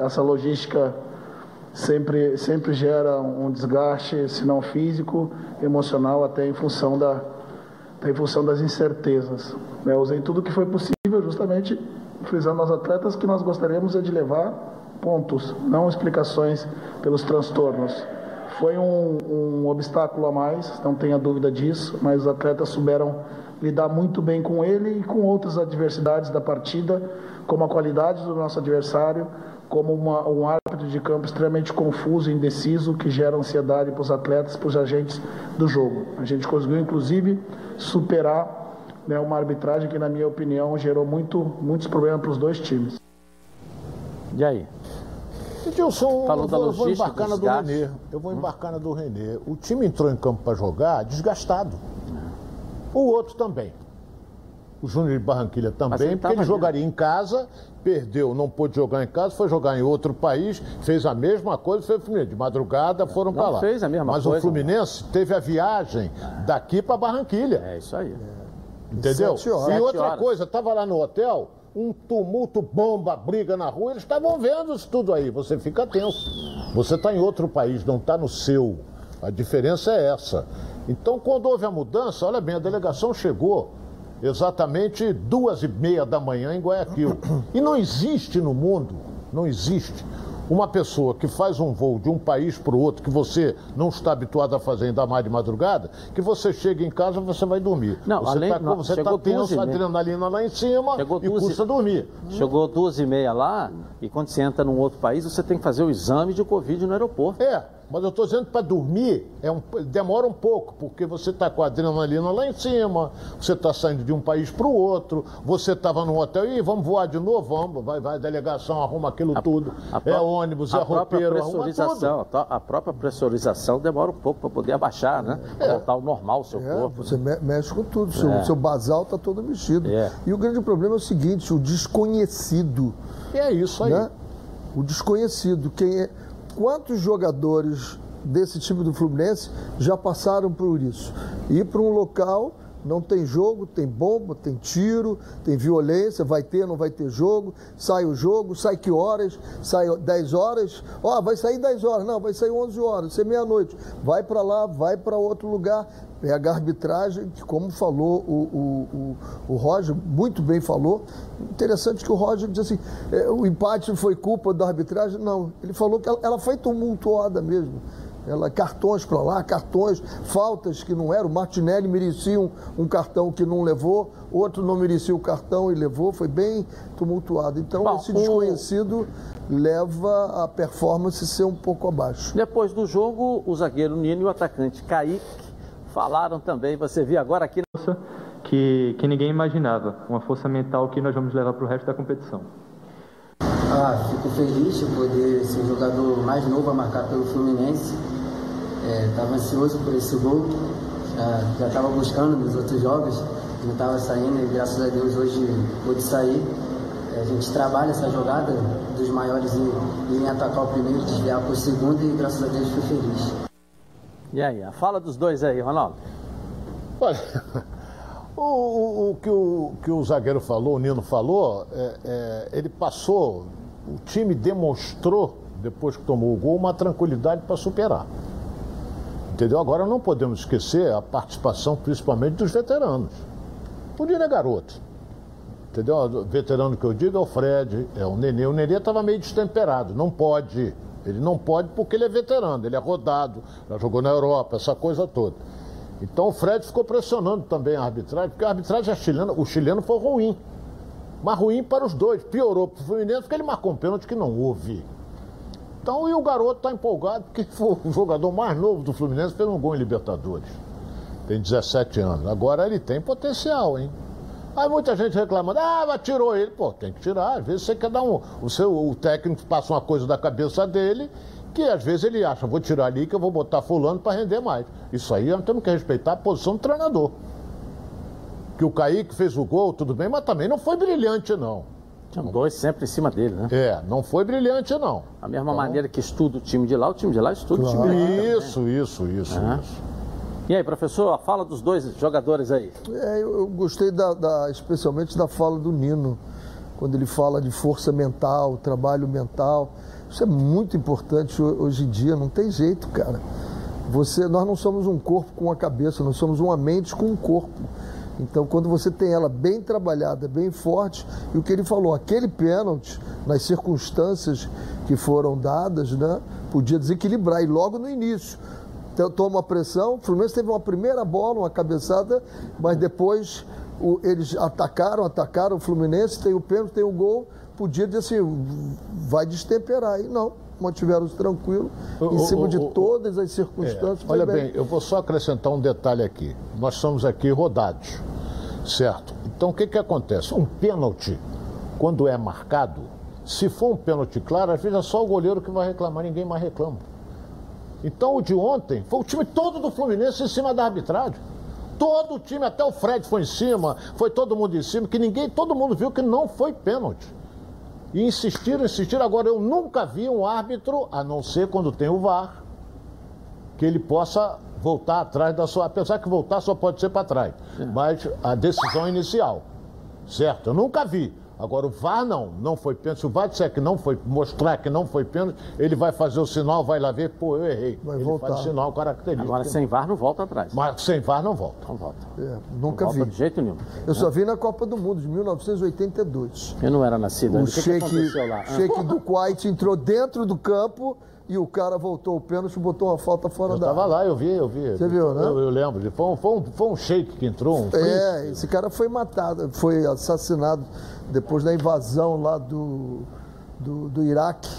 essa logística sempre, sempre gera um desgaste, se não físico, emocional, até em função, da, em função das incertezas. Né, usei tudo que foi possível, justamente frisando aos atletas que nós gostaríamos é de levar pontos, não explicações pelos transtornos. Foi um, um obstáculo a mais, não tenha dúvida disso, mas os atletas souberam lidar muito bem com ele e com outras adversidades da partida, como a qualidade do nosso adversário, como uma, um árbitro de campo extremamente confuso e indeciso que gera ansiedade para os atletas, para os agentes do jogo. A gente conseguiu, inclusive, superar né, uma arbitragem que, na minha opinião, gerou muito, muitos problemas para os dois times. E aí? Edilson, Falou eu vou, vou embarcar na do Renê. Eu vou embarcar na do Renê. O time entrou em campo para jogar desgastado. O outro também. O Júnior de Barranquilha também, ele porque ele jogaria em casa perdeu, não pôde jogar em casa, foi jogar em outro país, fez a mesma coisa, foi o Fluminense. De madrugada foram para lá. fez a mesma Mas coisa. o Fluminense teve a viagem daqui para Barranquilha. É isso aí. Entendeu? E outra coisa, estava lá no hotel, um tumulto, bomba, briga na rua, eles estavam vendo isso tudo aí. Você fica tenso. Você está em outro país, não está no seu. A diferença é essa. Então, quando houve a mudança, olha bem, a delegação chegou exatamente duas e meia da manhã em Guayaquil. E não existe no mundo, não existe uma pessoa que faz um voo de um país para o outro que você não está habituado a fazer ainda mais de madrugada, que você chega em casa você vai dormir. Não, você além, tá, não, você está tenso, adrenalina lá em cima chegou e custa e, dormir. Chegou duas e meia lá e quando você entra num outro país, você tem que fazer o exame de Covid no aeroporto. É, mas eu estou dizendo para dormir é um, demora um pouco, porque você está com a adrenalina lá em cima, você está saindo de um país para o outro, você estava no hotel e vamos voar de novo, vamos, vai, vai a delegação, arruma aquilo a, tudo. A é ônibus, é roupeiro, arruma tudo. A própria pressurização demora um pouco para poder abaixar, né? É. Voltar ao normal o seu é, corpo. Você mexe com tudo, seu, é. seu basal está todo mexido. É. E o grande problema é o seguinte, o desconhecido. é isso aí. Né? O desconhecido, quem é quantos jogadores desse time do Fluminense já passaram por isso? Ir para um local, não tem jogo, tem bomba, tem tiro, tem violência, vai ter, não vai ter jogo, sai o jogo, sai que horas? Sai 10 horas? Ó, oh, vai sair 10 horas, não, vai sair 11 horas, vai ser meia-noite. Vai para lá, vai para outro lugar, pega a arbitragem, que como falou o, o, o, o Roger, muito bem falou, interessante que o Roger disse assim, é, o empate foi culpa da arbitragem, não, ele falou que ela, ela foi tumultuada mesmo, ela, cartões para lá, cartões, faltas que não eram, o Martinelli merecia um, um, cartão que não levou, outro não merecia o cartão e levou, foi bem tumultuado, então Bom, esse desconhecido leva a performance a ser um pouco abaixo. Depois do jogo, o zagueiro Nino e o atacante Kaique falaram também, você viu agora aqui. Que, que ninguém imaginava, uma força mental que nós vamos levar para o resto da competição. Ah, fico feliz de poder ser o jogador mais novo a marcar pelo Fluminense. Estava é, ansioso por esse gol, já estava buscando nos outros jogos, não estava saindo e graças a Deus hoje pude sair. É, a gente trabalha essa jogada dos maiores em, em atacar o primeiro, desviar para o segundo e graças a Deus fui feliz. E aí, a fala dos dois aí, Ronaldo. Olha, o, o, o, que, o que o zagueiro falou, o Nino falou, é, é, ele passou, o time demonstrou, depois que tomou o gol, uma tranquilidade para superar. Entendeu? Agora não podemos esquecer a participação principalmente dos veteranos. O Dino é garoto. Entendeu? O veterano que eu digo é o Fred, é o Nenê. O Nenê estava meio destemperado, não pode ele não pode porque ele é veterano, ele é rodado, já jogou na Europa, essa coisa toda. Então o Fred ficou pressionando também a arbitragem, porque a arbitragem é chilena, o chileno foi ruim. Mas ruim para os dois. Piorou para o Fluminense porque ele marcou um pênalti que não houve. Então, e o garoto está empolgado, porque foi o jogador mais novo do Fluminense, fez um gol em Libertadores. Tem 17 anos. Agora ele tem potencial, hein? Aí muita gente reclamando, ah, mas tirou ele. Pô, tem que tirar. Às vezes você quer dar um. O, seu, o técnico passa uma coisa da cabeça dele que às vezes ele acha, vou tirar ali que eu vou botar fulano para render mais. Isso aí nós temos que respeitar a posição do treinador. Que o Kaique fez o gol, tudo bem, mas também não foi brilhante, não. Tinha dois sempre em cima dele, né? É, não foi brilhante, não. A mesma então... maneira que estuda o time de lá, o time de lá estuda claro. o time de lá. Isso, também. isso, isso, uhum. isso. E aí, professor, fala dos dois jogadores aí. É, eu, eu gostei da, da, especialmente da fala do Nino, quando ele fala de força mental, trabalho mental. Isso é muito importante hoje em dia, não tem jeito, cara. Você, nós não somos um corpo com a cabeça, nós somos uma mente com um corpo. Então, quando você tem ela bem trabalhada, bem forte, e o que ele falou, aquele pênalti, nas circunstâncias que foram dadas, né, podia desequilibrar, e logo no início. Toma a pressão, o Fluminense teve uma primeira bola, uma cabeçada, mas depois o, eles atacaram, atacaram o Fluminense, tem o pênalti, tem o gol, podia dizer assim, vai destemperar. E não, mantiveram-se tranquilo, em cima de todas as circunstâncias. É, olha bem. bem, eu vou só acrescentar um detalhe aqui. Nós somos aqui rodados, certo? Então o que, que acontece? Um pênalti, quando é marcado, se for um pênalti claro, às vezes é só o goleiro que vai reclamar, ninguém mais reclama. Então o de ontem foi o time todo do Fluminense em cima da arbitragem. Todo o time, até o Fred foi em cima, foi todo mundo em cima, que ninguém, todo mundo viu que não foi pênalti. E insistiram, insistiram. Agora, eu nunca vi um árbitro, a não ser quando tem o VAR, que ele possa voltar atrás da sua. Apesar que voltar só pode ser para trás. Mas a decisão inicial. Certo? Eu nunca vi. Agora, o VAR não, não foi pênalti. Se o VAR disser que não foi, mostrar que não foi pênalti, ele vai fazer o sinal, vai lá ver, pô, eu errei. Vai ele voltar. faz o sinal característico. Agora, sem VAR não volta atrás. Mas sem VAR não volta. Não volta. É, nunca não vi. Volta de jeito nenhum. Eu só vi na Copa do Mundo, de 1982. Eu não era nascido. O, shake, que do Kuwait entrou dentro do campo e o cara voltou o pênalti e botou uma falta fora eu da. Eu tava lá, eu vi, eu vi. Você viu, né? Eu, eu lembro. Foi um, foi, um, foi um shake que entrou. Um é, esse cara foi matado, foi assassinado depois da invasão lá do, do, do Iraque.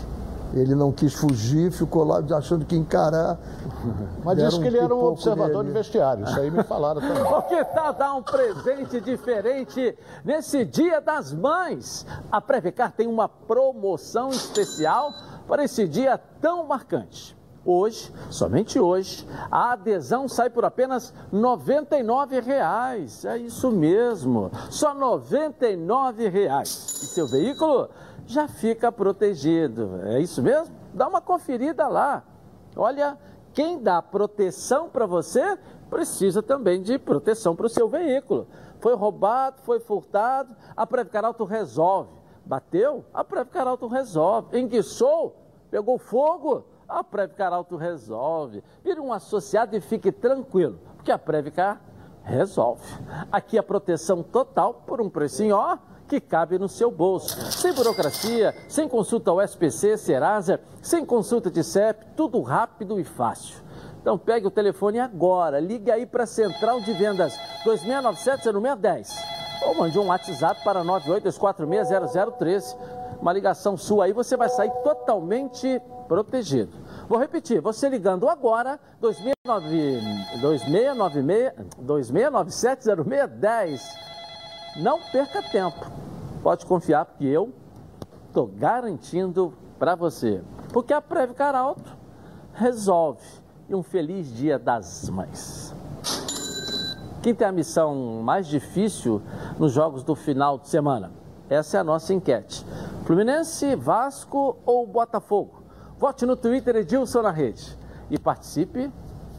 Ele não quis fugir, ficou lá achando que encarar. Mas disse que ele era um observador dele. de vestiário. Isso aí me falaram também. o que tal dar um presente diferente nesse Dia das Mães? A Previcar tem uma promoção especial para esse dia tão marcante. Hoje, somente hoje, a adesão sai por apenas R$ 99,00. É isso mesmo, só R$ 99,00. E seu veículo já fica protegido. É isso mesmo? Dá uma conferida lá. Olha, quem dá proteção para você precisa também de proteção para o seu veículo. Foi roubado, foi furtado, a Previcar Auto resolve. Bateu? A Previcar Auto resolve. Enguiçou? Pegou fogo? A Previcar Auto resolve. Vire um associado e fique tranquilo, porque a Previcar resolve. Aqui a proteção total por um precinho, ó, que cabe no seu bolso. Sem burocracia, sem consulta ao SPC, Serasa, sem consulta de CEP, tudo rápido e fácil. Então pegue o telefone agora, ligue aí para a Central de Vendas 2697-0610 ou mande um WhatsApp para 982460013. Uma ligação sua aí, você vai sair totalmente protegido. Vou repetir, você ligando agora, 2697-0610, não perca tempo. Pode confiar, porque eu estou garantindo para você. Porque a Previcar Alto resolve. E um feliz dia das mães. Quem tem a missão mais difícil nos jogos do final de semana? Essa é a nossa enquete. Fluminense, Vasco ou Botafogo? Vote no Twitter Edilson na rede e participe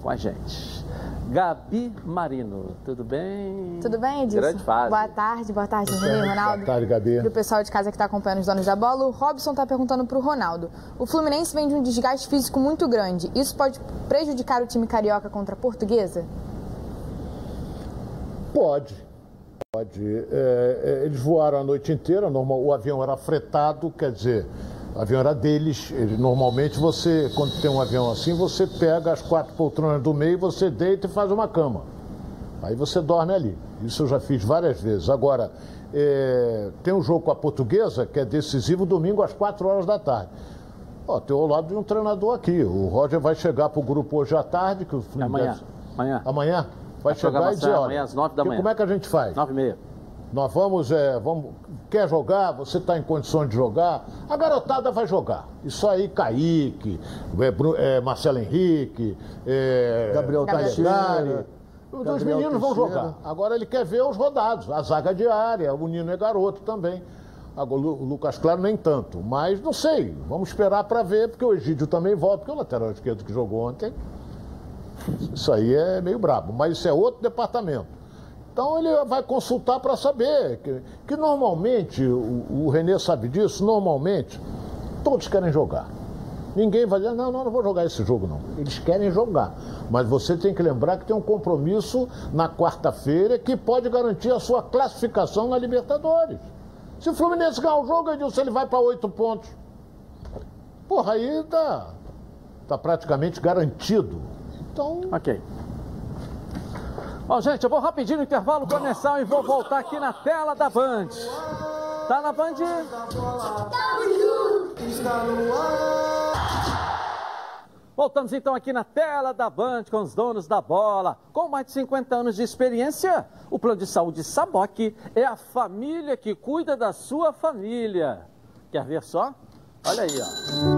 com a gente. Gabi Marino, tudo bem? Tudo bem, Edilson? Grande fase. Boa tarde, boa tarde, René Ronaldo. Boa tarde, Gabi. Para o pessoal de casa que está acompanhando os donos da bola, o Robson está perguntando para o Ronaldo. O Fluminense vem de um desgaste físico muito grande. Isso pode prejudicar o time carioca contra a portuguesa? Pode. Pode. É, é eles voaram a noite inteira, normal, o avião era fretado, quer dizer o avião era deles. Ele, normalmente você, quando tem um avião assim, você pega as quatro poltronas do meio, você deita e faz uma cama. Aí você dorme ali. Isso eu já fiz várias vezes. Agora, é, tem um jogo com a portuguesa que é decisivo domingo às quatro horas da tarde. Ó, tem o lado de um treinador aqui. O Roger vai chegar pro grupo hoje à tarde, que o. Amanhã. Amanhã. Amanhã? Vai A chegar e dizer, olha, amanhã às nove da que- manhã. como é que a gente faz? Nove e meia. Nós vamos, é, vamos, quer jogar? Você está em condições de jogar? A garotada vai jogar. Isso aí, Kaique, é, é, Marcelo Henrique, é, Gabriel. Teixeira. Os Gabriel meninos vão Teixeira. jogar. Agora ele quer ver os rodados, a zaga diária, o Nino é garoto também. Agora, o Lucas Claro nem tanto, mas não sei. Vamos esperar para ver, porque o Egídio também volta, porque o lateral esquerdo que jogou ontem, isso aí é meio brabo, mas isso é outro departamento. Então ele vai consultar para saber que, que normalmente, o, o Renê sabe disso, normalmente todos querem jogar. Ninguém vai dizer, não, não, não vou jogar esse jogo não. Eles querem jogar. Mas você tem que lembrar que tem um compromisso na quarta-feira que pode garantir a sua classificação na Libertadores. Se o Fluminense ganhar o jogo, Edilson, ele vai para oito pontos. Porra, aí tá, tá praticamente garantido. Então. Ok. Bom, gente, eu vou rapidinho no intervalo comercial e vou voltar aqui na tela da Band. Tá na Band? Voltamos então aqui na tela da Band com os donos da bola. Com mais de 50 anos de experiência, o Plano de Saúde Saboc é a família que cuida da sua família. Quer ver só? Olha aí, ó.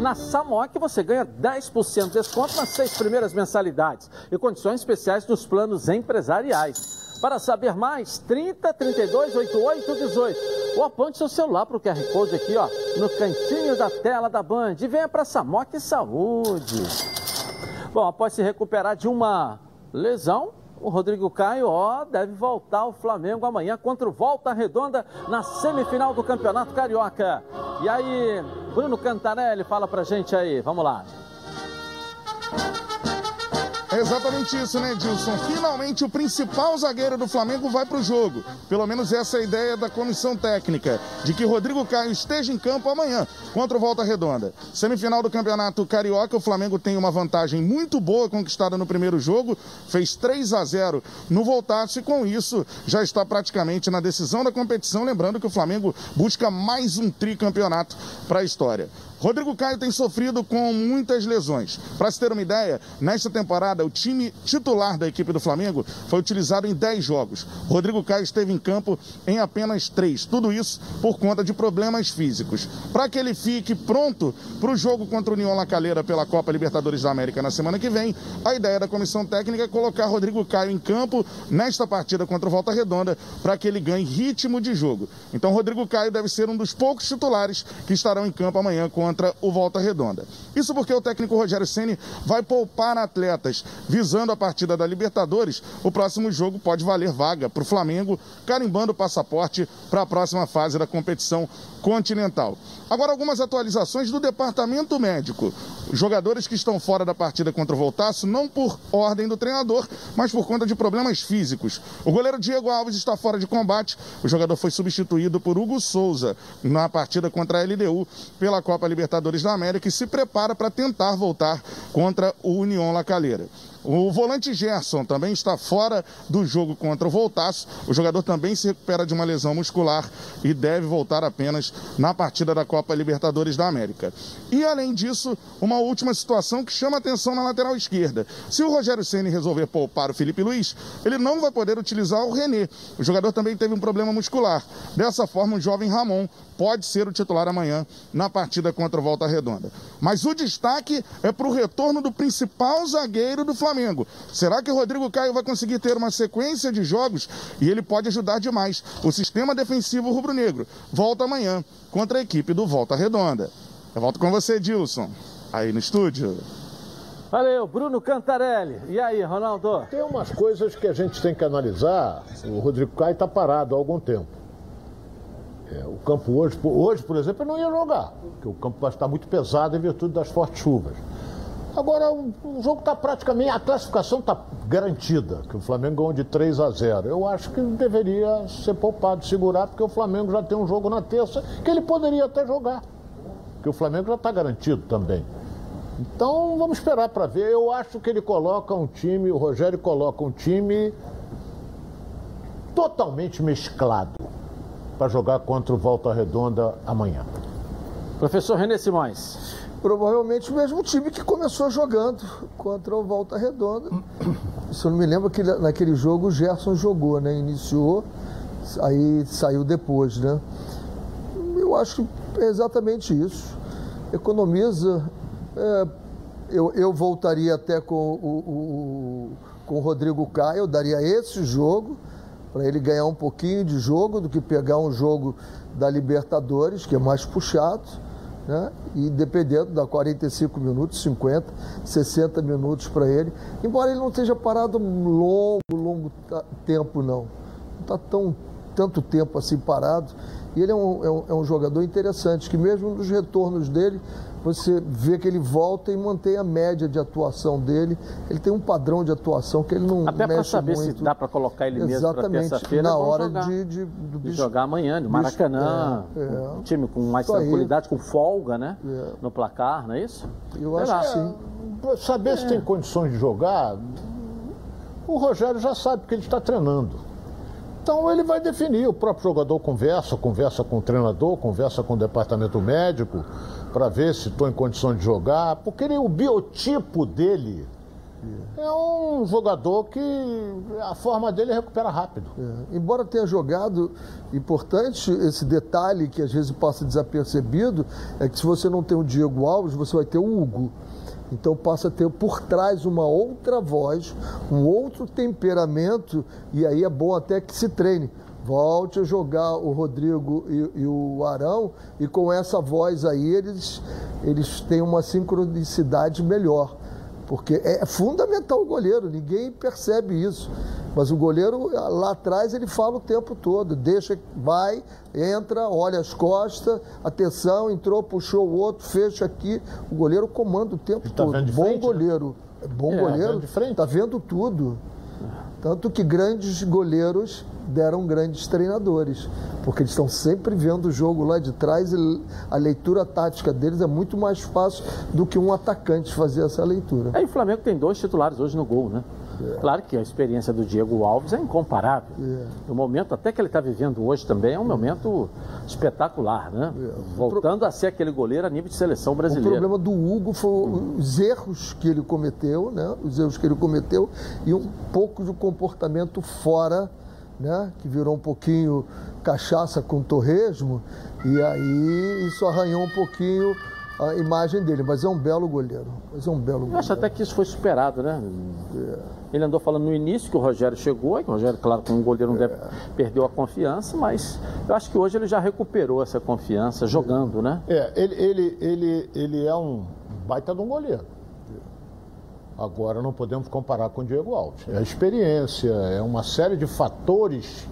Na Samoc você ganha 10% de desconto nas seis primeiras mensalidades e condições especiais nos planos empresariais. Para saber mais, 30 32 88 18. Ou aponte seu celular para o QR Code aqui, ó, no cantinho da tela da Band. E venha para Samoc Saúde. Bom, após se recuperar de uma lesão, o Rodrigo Caio, ó, deve voltar ao Flamengo amanhã contra o Volta Redonda na semifinal do Campeonato Carioca. E aí, Bruno Cantarelli, fala pra gente aí, vamos lá. Exatamente isso, né, Dilson? Finalmente o principal zagueiro do Flamengo vai para o jogo. Pelo menos essa é a ideia da comissão técnica, de que Rodrigo Caio esteja em campo amanhã contra o Volta Redonda. Semifinal do Campeonato Carioca, o Flamengo tem uma vantagem muito boa conquistada no primeiro jogo, fez 3 a 0 no Voltaço e com isso já está praticamente na decisão da competição, lembrando que o Flamengo busca mais um tricampeonato para a história. Rodrigo Caio tem sofrido com muitas lesões. Para se ter uma ideia, nesta temporada, o time titular da equipe do Flamengo foi utilizado em 10 jogos. Rodrigo Caio esteve em campo em apenas 3. Tudo isso por conta de problemas físicos. Para que ele fique pronto para o jogo contra o União La Calera pela Copa Libertadores da América na semana que vem, a ideia da comissão técnica é colocar Rodrigo Caio em campo nesta partida contra o Volta Redonda para que ele ganhe ritmo de jogo. Então, Rodrigo Caio deve ser um dos poucos titulares que estarão em campo amanhã contra o Volta Redonda. Isso porque o técnico Rogério Ceni vai poupar atletas visando a partida da Libertadores. O próximo jogo pode valer vaga para o Flamengo, carimbando o passaporte para a próxima fase da competição continental. Agora, algumas atualizações do departamento médico. Jogadores que estão fora da partida contra o Voltaço, não por ordem do treinador, mas por conta de problemas físicos. O goleiro Diego Alves está fora de combate. O jogador foi substituído por Hugo Souza na partida contra a LDU pela Copa Libertadores da América e se prepara para tentar voltar contra o União La Calera. O volante Gerson também está fora do jogo contra o Voltaço. O jogador também se recupera de uma lesão muscular e deve voltar apenas na partida da Copa Libertadores da América. E além disso, uma última situação que chama atenção na lateral esquerda. Se o Rogério Ceni resolver poupar o Felipe Luiz, ele não vai poder utilizar o René. O jogador também teve um problema muscular. Dessa forma, o jovem Ramon pode ser o titular amanhã na partida contra o Volta Redonda. Mas o destaque é para o retorno do principal zagueiro do Flamengo. Flamengo. Será que o Rodrigo Caio vai conseguir ter uma sequência de jogos e ele pode ajudar demais o sistema defensivo rubro-negro? Volta amanhã contra a equipe do Volta Redonda. Eu volto com você, Dilson, aí no estúdio. Valeu, Bruno Cantarelli. E aí, Ronaldo? Tem umas coisas que a gente tem que analisar. O Rodrigo Caio está parado há algum tempo. É, o campo hoje, hoje, por exemplo, não ia jogar, porque o campo vai estar muito pesado em virtude das fortes chuvas. Agora, o, jogo está praticamente, a classificação está garantida, que o Flamengo ganhou de 3 a 0. Eu acho que deveria ser poupado, segurar, porque o Flamengo já tem um jogo na terça que ele poderia até jogar. Porque o Flamengo já está garantido também. Então vamos esperar para ver. Eu acho que ele coloca um time, o Rogério coloca um time totalmente mesclado para jogar contra o Volta Redonda amanhã. Professor René Simões. Provavelmente o mesmo time que começou jogando contra o Volta Redonda. Se eu não me lembro que naquele jogo o Gerson jogou, né? Iniciou, aí saiu depois, né? Eu acho que é exatamente isso. Economiza. É, eu, eu voltaria até com o, o, com o Rodrigo Caio, eu daria esse jogo para ele ganhar um pouquinho de jogo do que pegar um jogo da Libertadores, que é mais puxado, né? e dependendo, dá 45 minutos, 50, 60 minutos para ele, embora ele não esteja parado longo, longo tempo, não. Não está tão tanto tempo assim parado. E ele é um, é um, é um jogador interessante, que mesmo nos retornos dele, você vê que ele volta e mantém a média de atuação dele. Ele tem um padrão de atuação que ele não Até para saber muito. se dá para colocar ele mesmo para terça-feira. na hora jogar. de, de, do de bicho, jogar amanhã, no Maracanã. É, é. Um time com mais Isso aí. tranquilidade, com folga, né? É. No placar, não é isso? Eu acho que sim. Pra saber se tem condições de jogar, o Rogério já sabe que ele está treinando. Então ele vai definir, o próprio jogador conversa, conversa com o treinador, conversa com o departamento médico, para ver se estou em condições de jogar, porque ele, o biotipo dele é um jogador que a forma dele recupera rápido. É, Embora tenha jogado, importante esse detalhe que às vezes passa desapercebido, é que se você não tem o Diego Alves, você vai ter o Hugo. Então passa a ter por trás uma outra voz, um outro temperamento, e aí é bom até que se treine. Volte a jogar o Rodrigo e, e o Arão, e com essa voz aí eles, eles têm uma sincronicidade melhor. Porque é fundamental o goleiro, ninguém percebe isso. Mas o goleiro lá atrás ele fala o tempo todo, deixa, vai, entra, olha as costas, atenção, entrou, puxou o outro, fecha aqui. O goleiro comanda o tempo tá todo. vendo de bom frente, né? goleiro. É bom É, goleiro. vendo de frente. Tá vendo tudo. Tanto que grandes goleiros deram grandes treinadores, porque eles estão sempre vendo o jogo lá de trás e a leitura tática deles é muito mais fácil do que um atacante fazer essa leitura. Aí o Flamengo tem dois titulares hoje no gol, né? Claro que a experiência do Diego Alves é incomparável. O momento, até que ele está vivendo hoje também, é um momento espetacular, né? Voltando a ser aquele goleiro a nível de seleção O brasileira. problema do Hugo foi os erros que ele cometeu, né? Os erros que ele cometeu e um pouco de comportamento fora, né? Que virou um pouquinho cachaça com torresmo e aí isso arranhou um pouquinho a imagem dele. Mas é um belo goleiro. Mas é um belo Eu goleiro. acho até que isso foi superado, né? Ele andou falando no início que o Rogério chegou, e que o Rogério, claro, como goleiro não deve, perdeu a confiança, mas eu acho que hoje ele já recuperou essa confiança jogando, né? É, ele, ele, ele, ele é um baita de um goleiro. Agora não podemos comparar com o Diego Alves. É a experiência, é uma série de fatores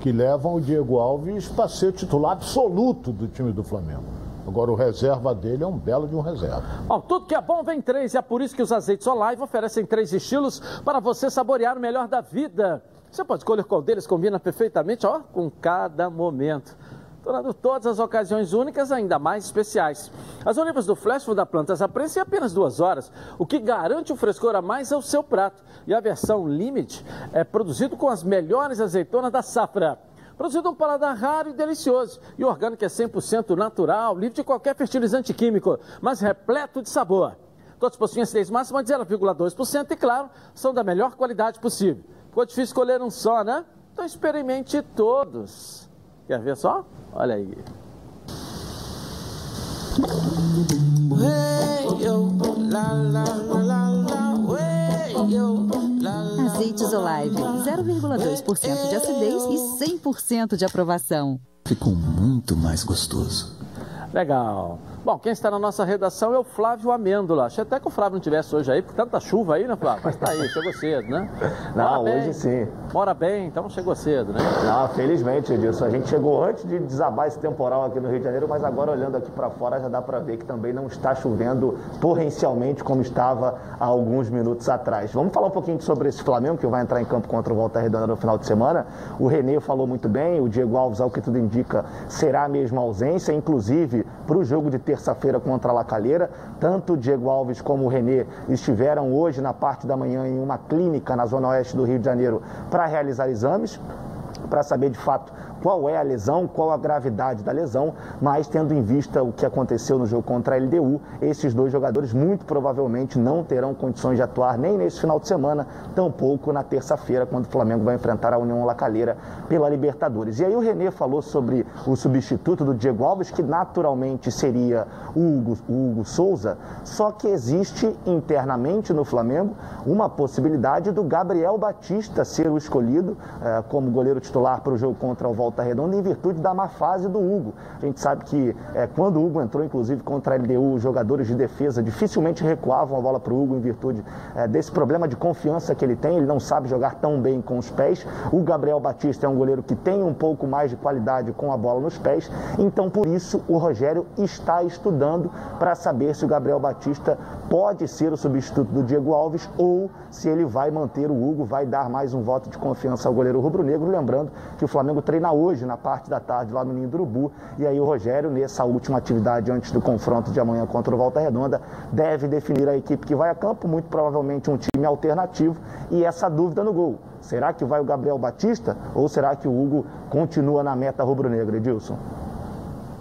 que levam o Diego Alves para ser titular absoluto do time do Flamengo. Agora o reserva dele é um belo de um reserva. Bom, tudo que é bom vem três, e é por isso que os azeites Olive oferecem três estilos para você saborear o melhor da vida. Você pode escolher qual deles combina perfeitamente, ó, com cada momento. Tornando todas as ocasiões únicas ainda mais especiais. As olivas do Flash vão dar plantas à prensa em apenas duas horas, o que garante um frescor a mais ao seu prato. E a versão Limit é produzido com as melhores azeitonas da safra. Produzido um paladar raro e delicioso. E o orgânico é 100% natural, livre de qualquer fertilizante químico, mas repleto de sabor. Todos possuem acidez máxima de 0,2% e, claro, são da melhor qualidade possível. Ficou difícil escolher um só, né? Então experimente todos. Quer ver só? Olha aí. Hey, yo, la, la, la, la, la, way, yo. Isolive, 0,2% de acidez e 100% de aprovação. Ficou muito mais gostoso. Legal. Bom, quem está na nossa redação é o Flávio Amêndola. Achei até que o Flávio não tivesse hoje aí, por tanta chuva aí, né, Flávio? Mas tá aí, chegou cedo, né? Não, Mora hoje bem. sim. Mora bem, então chegou cedo, né? Não, felizmente, Edilson. A gente chegou antes de desabar esse temporal aqui no Rio de Janeiro, mas agora olhando aqui para fora já dá para ver que também não está chovendo torrencialmente como estava há alguns minutos atrás. Vamos falar um pouquinho sobre esse Flamengo que vai entrar em campo contra o Volta Redonda no final de semana. O Renê falou muito bem, o Diego Alves, ao que tudo indica, será a mesma ausência, inclusive para o jogo de terça-feira contra a Lacalheira. Tanto o Diego Alves como o Renê estiveram hoje na parte da manhã em uma clínica na zona oeste do Rio de Janeiro para realizar exames para saber de fato qual é a lesão, qual a gravidade da lesão, mas tendo em vista o que aconteceu no jogo contra a LDU, esses dois jogadores muito provavelmente não terão condições de atuar nem nesse final de semana, tampouco na terça-feira, quando o Flamengo vai enfrentar a União Lacalheira pela Libertadores. E aí o Renê falou sobre o substituto do Diego Alves, que naturalmente seria o Hugo, o Hugo Souza, só que existe internamente no Flamengo uma possibilidade do Gabriel Batista ser o escolhido eh, como goleiro titular para o jogo contra o Volta Redonda em virtude da má fase do Hugo. A gente sabe que eh, quando o Hugo entrou, inclusive contra a LDU, os jogadores de defesa dificilmente recuavam a bola para o Hugo em virtude eh, desse problema de confiança que ele tem. Ele não sabe jogar tão bem com os pés. O Gabriel Batista é um goleiro que tem um pouco mais de qualidade com a bola nos pés. Então, por isso, o Rogério está estudando para saber se o Gabriel Batista pode ser o substituto do Diego Alves ou se ele vai manter o Hugo, vai dar mais um voto de confiança ao goleiro rubro-negro. Lembrando que o Flamengo treina na parte da tarde, lá no Ninho do Urubu. E aí o Rogério, nessa última atividade antes do confronto de amanhã contra o Volta Redonda, deve definir a equipe que vai a campo, muito provavelmente um time alternativo. E essa dúvida no gol. Será que vai o Gabriel Batista ou será que o Hugo continua na meta rubro-negra, Edilson?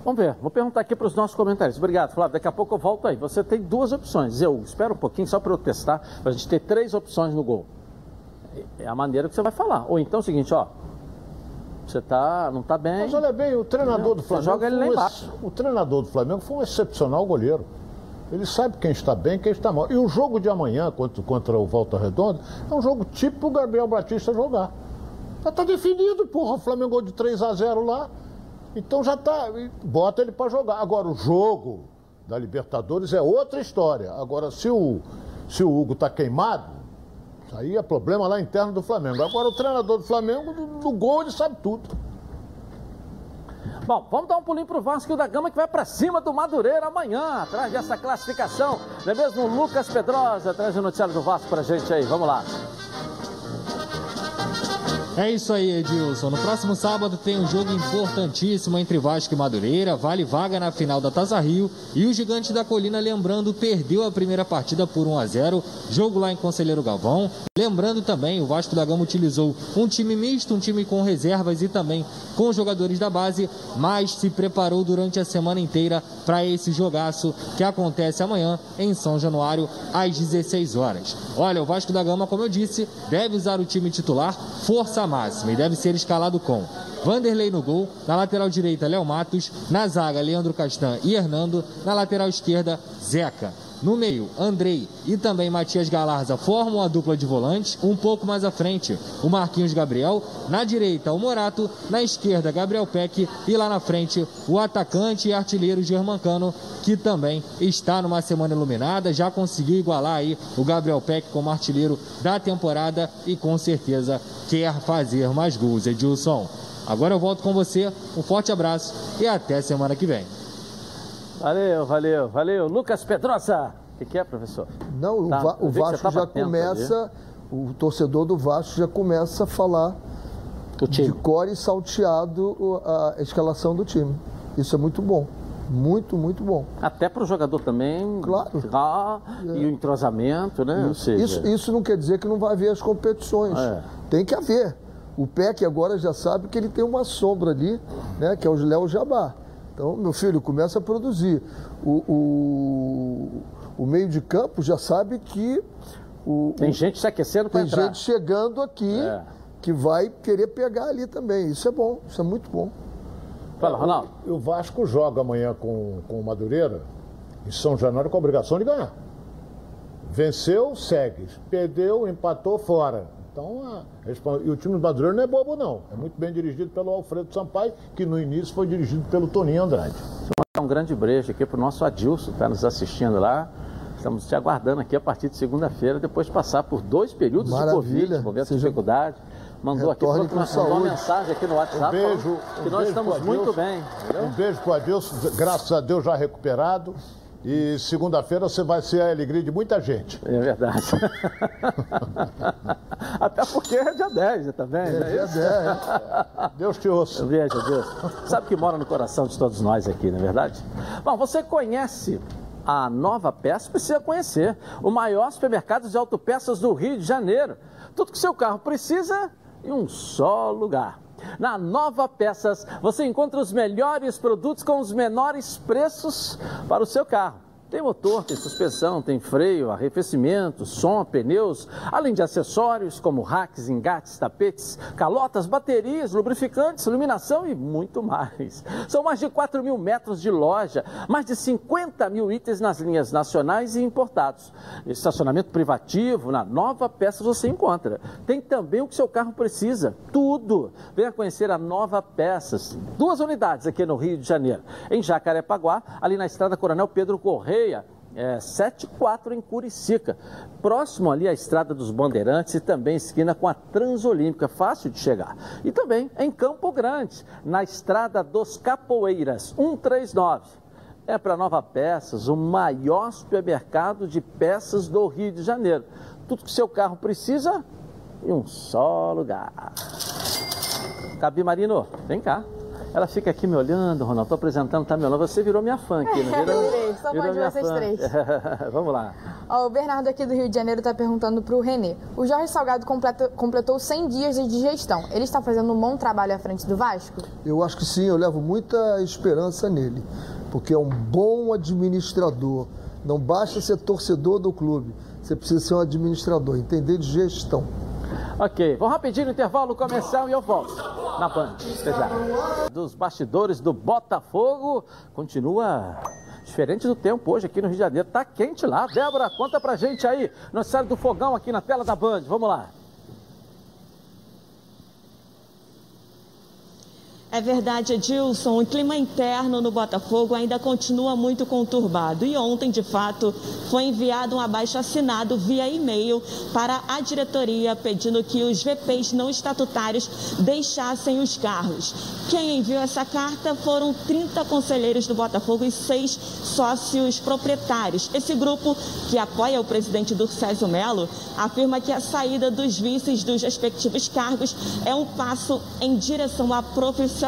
Vamos ver, vou perguntar aqui para os nossos comentários. Obrigado, Flávio. Daqui a pouco eu volto aí. Você tem duas opções. Eu espero um pouquinho só para eu testar, para a gente ter três opções no gol. É a maneira que você vai falar. Ou então é o seguinte, ó. Você tá, não está bem. Mas olha bem, o treinador do Você Flamengo. joga ele lá um embaixo. ex- O treinador do Flamengo foi um excepcional goleiro. Ele sabe quem está bem e quem está mal. E o jogo de amanhã contra, contra o Volta Redonda é um jogo tipo o Gabriel Batista jogar. Já está definido, porra. O Flamengo de 3 a 0 lá. Então já está. Bota ele para jogar. Agora, o jogo da Libertadores é outra história. Agora, se o, se o Hugo está queimado, aí é problema lá interno do Flamengo. Agora, o treinador do Flamengo, no, no gol, ele sabe tudo. Bom, vamos dar um pulinho pro Vasco da Gama que vai para cima do Madureira amanhã, atrás dessa classificação. Não é mesmo? Lucas Pedrosa traz o noticiário do Vasco pra gente aí. Vamos lá. É isso aí, Edilson. No próximo sábado tem um jogo importantíssimo entre Vasco e Madureira, vale vaga na final da Taça Rio. E o Gigante da Colina, lembrando, perdeu a primeira partida por 1 a 0 jogo lá em Conselheiro Galvão. Lembrando também, o Vasco da Gama utilizou um time misto, um time com reservas e também com jogadores da base, mas se preparou durante a semana inteira para esse jogaço que acontece amanhã em São Januário, às 16 horas. Olha, o Vasco da Gama, como eu disse, deve usar o time titular, força máxima, e deve ser escalado com Vanderlei no gol, na lateral direita, Léo Matos, na zaga, Leandro Castan e Hernando, na lateral esquerda, Zeca. No meio, Andrei e também Matias Galarza formam a dupla de volantes. Um pouco mais à frente, o Marquinhos Gabriel. Na direita, o Morato. Na esquerda, Gabriel Peck. E lá na frente, o atacante e artilheiro Germancano, que também está numa semana iluminada. Já conseguiu igualar aí o Gabriel Peck como artilheiro da temporada e com certeza quer fazer mais gols. Edilson, agora eu volto com você. Um forte abraço e até semana que vem. Valeu, valeu, valeu. Lucas Pedrosa. O que, que é, professor? Não, o, Tá, Va- o que você Vasco já começa, o torcedor do Vasco já começa a falar de core e salteado o- a escalação do time. Isso é muito bom. Muito, muito bom. Até para o jogador também. Claro. E o entrosamento, né? Isso, seja, isso, isso não quer dizer que não vai haver as competições. É. Tem que haver. O PEC agora já sabe que ele tem uma sombra ali, né, que é o Léo Jabá. Então, meu filho, começa a produzir. O, o, o meio de campo já sabe que. O, Tem o- gente se aquecendo para Tem entrar. gente chegando aqui É. que vai querer pegar ali também. Isso é bom, isso é muito bom. Fala, Ronaldo. E o Vasco joga amanhã com, com o Madureira, em São Januário, com a obrigação de ganhar. Venceu, segue. Perdeu, empatou, fora. Então, a, e o time do Madureira não é bobo, não. É muito bem dirigido pelo Alfredo Sampaio, que no início foi dirigido pelo Toninho Andrade. Um grande brejo aqui para o nosso Adilson, que está nos assistindo lá. Estamos te aguardando aqui a partir de segunda-feira, depois de passar por dois períodos Maravilha. de Covid, momento de dificuldade. Mandou aqui uma, uma mensagem aqui no WhatsApp Um beijo, falando um que nós estamos muito bem. entendeu? Um beijo pro Adilson, graças a Deus já recuperado. E segunda-feira você vai ser a alegria de muita gente. É verdade. Até porque é dia 10 também, É né? dia Isso? 10. Deus te ouça. Veja, Deus. Sabe que mora no coração de todos nós aqui, não é verdade? Bom, você conhece a Nova Peça? Precisa conhecer. O maior supermercado de autopeças do Rio de Janeiro. Tudo que seu carro precisa em um só lugar. Na Nova Peças, você encontra os melhores produtos com os menores preços para o seu carro. Tem motor, tem suspensão, tem freio, arrefecimento, som, pneus, além de acessórios como racks, engates, tapetes, calotas, baterias, lubrificantes, iluminação e muito mais. São mais de 4 mil metros de loja, mais de 50 mil itens nas linhas nacionais e importados. Estacionamento privativo, na Nova Peças você encontra. Tem também o que seu carro precisa, tudo. Venha conhecer a Nova Peças. Duas unidades aqui no Rio de Janeiro. Em Jacarepaguá, ali na estrada Coronel Pedro Correia. É, 74 em Curicica, próximo ali à Estrada dos Bandeirantes e também esquina com a Transolímpica, fácil de chegar. E também em Campo Grande, na Estrada dos Capoeiras, 139. É para Nova Peças, o maior supermercado de peças do Rio de Janeiro. Tudo que seu carro precisa em um só lugar. Gabi Marino, vem cá. Ela fica aqui me olhando, Ronaldo. Estou apresentando, tá me olhando. Você virou minha fã aqui, não virou? Virei, sou fã de vocês fã. três. Vamos lá. Ó, o Bernardo aqui do Rio de Janeiro está perguntando para o Renê. O Jorge Salgado completa- completou 100 dias de gestão. Ele está fazendo um bom trabalho à frente do Vasco? Eu acho que sim, eu levo muita esperança nele, porque é um bom administrador. Não basta ser torcedor do clube, você precisa ser um administrador, entender de gestão. Ok, vamos rapidinho no intervalo comercial e eu volto na Band. Já. Dos bastidores do Botafogo, continua diferente do tempo hoje aqui no Rio de Janeiro. Tá quente lá. Débora, conta pra gente aí. Noticiário do fogão aqui na tela da Band. Vamos lá. É verdade, Edilson. O clima interno no Botafogo ainda continua muito conturbado. E ontem, de fato, foi enviado um abaixo assinado via e-mail para a diretoria pedindo que os VPs não estatutários deixassem os carros. Quem enviou essa carta foram 30 conselheiros do Botafogo e seis sócios proprietários. Esse grupo, que apoia o presidente Durcésio Melo, afirma que a saída dos vices dos respectivos cargos é um passo em direção à profissionalização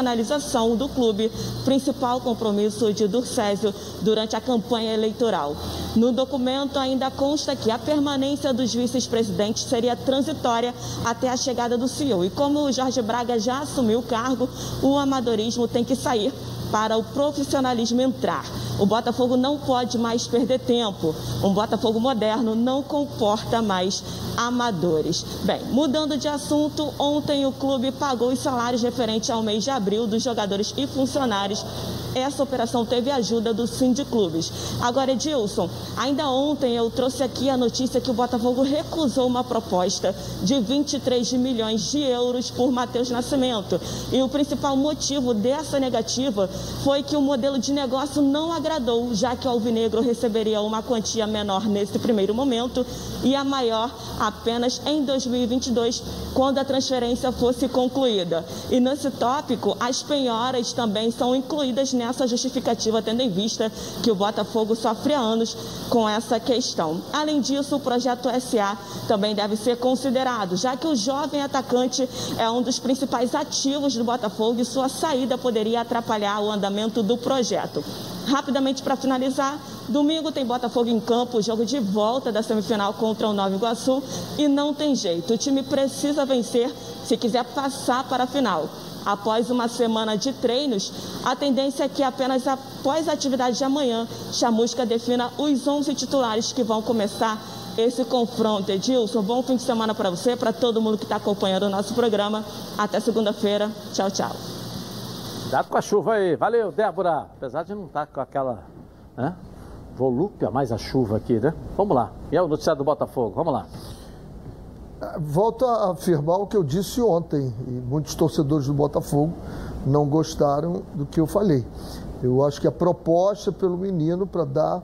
do clube, principal compromisso de Durcésio durante a campanha eleitoral. No documento ainda consta que a permanência dos vice-presidentes seria transitória até a chegada do CEO. E como o Jorge Braga já assumiu o cargo, o amadorismo tem que sair para o profissionalismo entrar. O Botafogo não pode mais perder tempo. Um Botafogo moderno não comporta mais amadores. Bem, mudando de assunto, ontem o clube pagou os salários referentes ao mês de abril dos jogadores e funcionários. Essa operação teve ajuda do Sindiclubes. Agora, Edilson, ainda ontem eu trouxe aqui a notícia que o Botafogo recusou uma proposta de 23 milhões de euros por Matheus Nascimento. E o principal motivo dessa negativa foi que o modelo de negócio não agradou, já que o Alvinegro receberia uma quantia menor nesse primeiro momento e a maior apenas em 2022, quando a transferência fosse concluída. E nesse tópico, as penhoras também são incluídas nessa justificativa, tendo em vista que o Botafogo sofre há anos com essa questão. Além disso, o projeto SA também deve ser considerado, já que o jovem atacante é um dos principais ativos do Botafogo e sua saída poderia atrapalhar o andamento do projeto. Rapidamente para finalizar, domingo tem Botafogo em campo, jogo de volta da semifinal contra o Nova Iguaçu e não tem jeito. O time precisa vencer se quiser passar para a final. Após uma semana de treinos, a tendência é que apenas após a atividade de amanhã, Chamusca defina os 11 titulares que vão começar esse confronto. Edilson, bom fim de semana para você, para todo mundo que está acompanhando o nosso programa. Até segunda-feira. Tchau, tchau. Cuidado com a chuva aí. Valeu, Débora. Apesar de não estar com aquela né, volúpia mais a chuva aqui, né? Vamos lá. E é o noticiário do Botafogo. Vamos lá. Volto a afirmar o que eu disse ontem, e muitos torcedores do Botafogo não gostaram do que eu falei. Eu acho que a proposta pelo menino para dar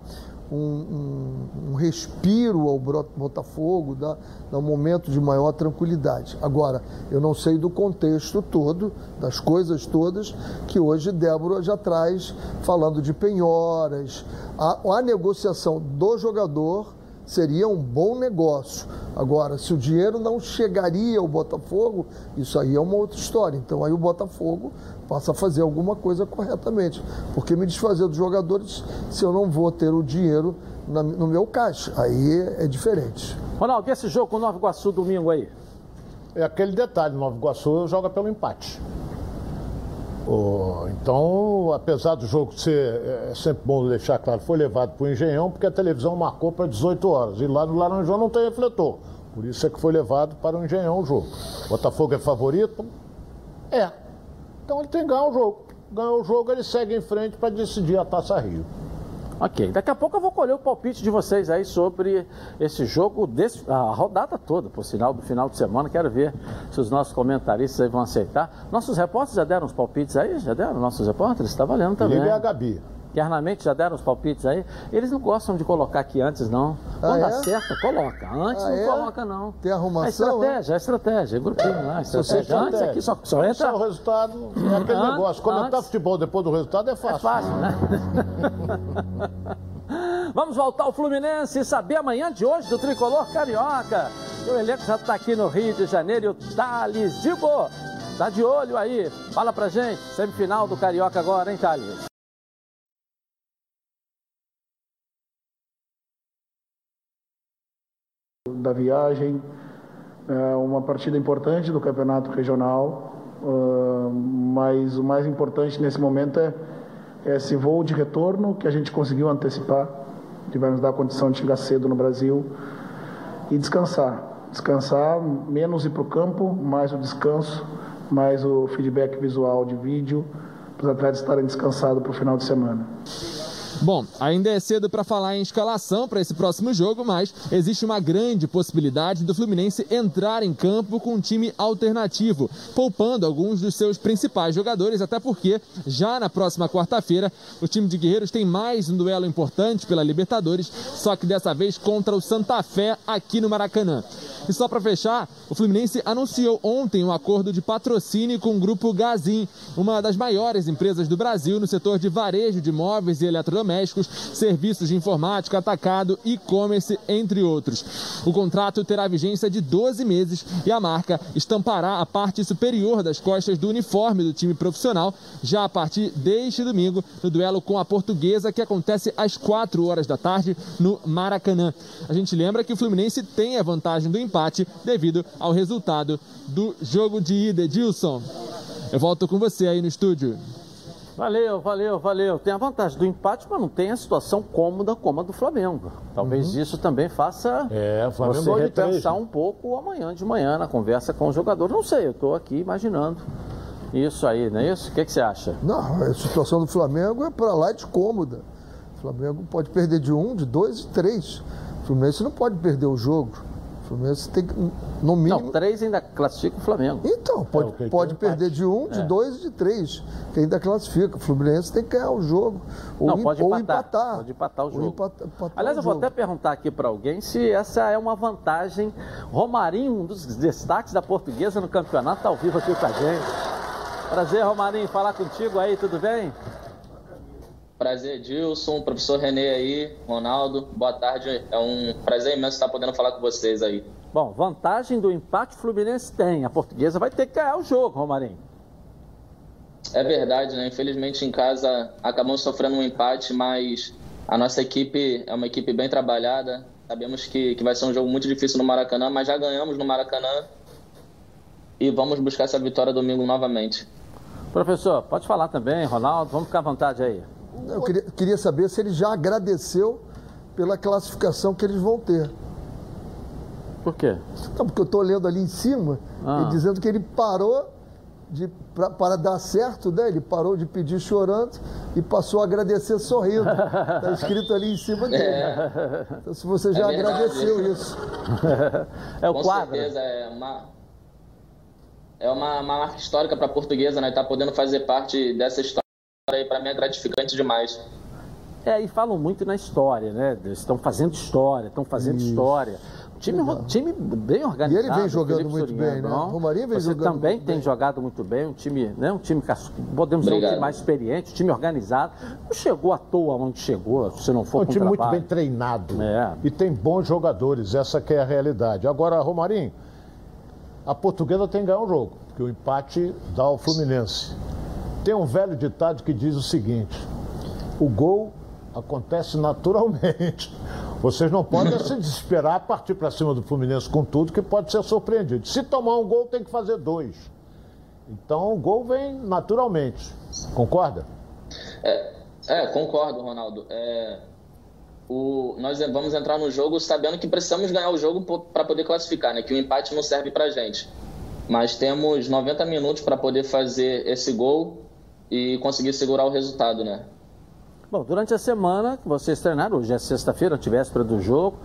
um, um, um, respiro ao Botafogo, dar, dar um momento de maior tranquilidade. Agora, eu não sei do contexto todo, das coisas todas, que hoje Débora já traz, falando de penhoras, a, a negociação do jogador seria um bom negócio. Agora, se o dinheiro não chegaria ao Botafogo, isso aí é uma outra história. Então aí o Botafogo passa a fazer alguma coisa corretamente. Porque me desfazer dos jogadores se eu não vou ter o dinheiro no meu caixa. Aí é diferente. Ronaldo, e esse jogo com o Nova Iguaçu domingo aí? É aquele detalhe, Nova Iguaçu joga pelo empate. Oh, então, apesar do jogo ser é sempre bom deixar claro, foi levado para o Engenhão porque a televisão marcou para 18 horas. E lá no Laranjão não tem refletor. Por isso é que foi levado para o Engenhão o jogo. Botafogo é favorito? É. Então ele tem que ganhar o jogo. Ganhou o jogo, ele segue em frente para decidir a Taça Rio. Ok, daqui a pouco eu vou colher o palpite de vocês aí sobre esse jogo, desse, a rodada toda, por sinal, do final de semana. Quero ver se os nossos comentaristas aí vão aceitar. Nossos repórteres já deram os palpites aí? Já deram? Nossos repórteres? Está valendo também. Liga a Gabi. Internamente já deram os palpites aí. Eles não gostam de colocar aqui antes, não. Quando ah, dá é? certo, coloca. Antes ah, não é? coloca, não. Tem arrumação? É estratégia, é estratégia, é grupinho lá. Estratégia. estratégia. Antes aqui só, só entra. Só o resultado é aquele antes, negócio. Comentar antes... futebol depois do resultado é fácil. É fácil, né? Vamos voltar ao Fluminense e saber amanhã de hoje do Tricolor Carioca. O elenco já está aqui no Rio de Janeiro e o Thales Dibo tá de olho aí. Fala pra gente, semifinal do Carioca agora, hein, Thales? Da viagem, é uma partida importante do campeonato regional, uh, mas o mais importante nesse momento é, é esse voo de retorno que a gente conseguiu antecipar, que vai nos dar a condição de chegar cedo no Brasil e descansar. Descansar, menos ir para o campo, mais o descanso, mais o feedback visual de vídeo, para os atletas estarem descansados para o final de semana. Bom, ainda é cedo para falar em escalação para esse próximo jogo, mas existe uma grande possibilidade do Fluminense entrar em campo com um time alternativo, poupando alguns dos seus principais jogadores, até porque já na próxima quarta-feira o time de Guerreiros tem mais um duelo importante pela Libertadores, só que dessa vez contra o Santa Fé aqui no Maracanã. E só para fechar, o Fluminense anunciou ontem um acordo de patrocínio com o grupo Gazin, uma das maiores empresas do Brasil no setor de varejo de móveis e eletrodomésticos, serviços de informática, atacado, e-commerce, entre outros. O contrato terá vigência de 12 meses e a marca estampará a parte superior das costas do uniforme do time profissional já a partir deste domingo no duelo com a portuguesa que acontece às 4 horas da tarde no Maracanã. A gente lembra que o Fluminense tem a vantagem do empate empate devido ao resultado do jogo de ida. Edilson, eu volto com você aí no estúdio. Valeu, valeu, valeu. Tem a vantagem do empate, mas não tem a situação cômoda como a do Flamengo. Talvez uhum. isso também faça é, você repensar um pouco amanhã de manhã na conversa com o jogador. Não sei, eu estou aqui imaginando isso aí, não é isso? O que, que você acha? Não, a situação do Flamengo é para lá de cômoda. O Flamengo pode perder de um, de dois, de três. O Fluminense não pode perder o jogo. O Fluminense tem que, no mínimo. Não, três ainda classifica o Flamengo. Então, pode, é, pode perder de um, de é. dois e de três, que ainda classifica. O Fluminense tem que ganhar o jogo. Ou, Não, pode ou empatar, empatar. Pode empatar o jogo. Empatar, empatar Aliás, eu vou até perguntar aqui para alguém se essa é uma vantagem. Romarinho, um dos destaques da portuguesa no campeonato, está ao vivo aqui com a gente. Prazer, Romarinho, falar contigo aí, tudo bem? Prazer, Dilson, professor Renê aí, Ronaldo, boa tarde. É um prazer imenso estar podendo falar com vocês aí. Bom, vantagem do empate Fluminense tem. A portuguesa vai ter que ganhar o jogo, Romarinho. É verdade, né? Infelizmente em casa acabamos sofrendo um empate, mas a nossa equipe é uma equipe bem trabalhada. Sabemos que, que vai ser um jogo muito difícil no Maracanã, mas já ganhamos no Maracanã e vamos buscar essa vitória domingo novamente. Professor, pode falar também, Ronaldo, vamos ficar à vontade aí. Eu queria, queria saber se ele já agradeceu pela classificação que eles vão ter. Por quê? Não, porque eu estou lendo ali em cima ah. e dizendo que ele parou de, pra, para dar certo, né? Ele parou de pedir chorando e passou a agradecer sorrindo. Está escrito ali em cima dele. É. Então, se você já É agradeceu isso. É o Com quadro. certeza, é uma, é uma, uma marca histórica para a portuguesa, né? Tá podendo fazer parte dessa história aí, para mim é gratificante demais. É, e falam muito na história, né? Eles Estão fazendo história, estão fazendo Isso. história. Time, time bem organizado. E ele vem jogando Felipe muito Sorinha, bem, né? bom. Romarinho vem Você jogando também muito tem bem. jogado muito bem, um time, né? Um time, podemos dizer, um time mais experiente, um time organizado. Não chegou à toa onde chegou, se não É for um com time muito trabalho. bem treinado. É. E tem bons jogadores, essa que é a realidade. Agora, Romarinho, a portuguesa tem que ganhar um jogo, porque o empate dá ao Fluminense. Tem um velho ditado que diz o seguinte: o gol acontece naturalmente. Vocês não podem se desesperar, partir para cima do Fluminense com tudo, que pode ser surpreendido. Se tomar um gol, tem que fazer dois. Então o gol vem naturalmente. Concorda? É, é, concordo, Ronaldo. É, o, nós vamos entrar no jogo sabendo que precisamos ganhar o jogo para poder classificar, né? Que o empate não serve para gente. Mas temos 90 minutos para poder fazer esse gol e conseguir segurar o resultado, né? Bom, durante a semana que vocês treinaram, hoje é sexta-feira, antivéspera do jogo,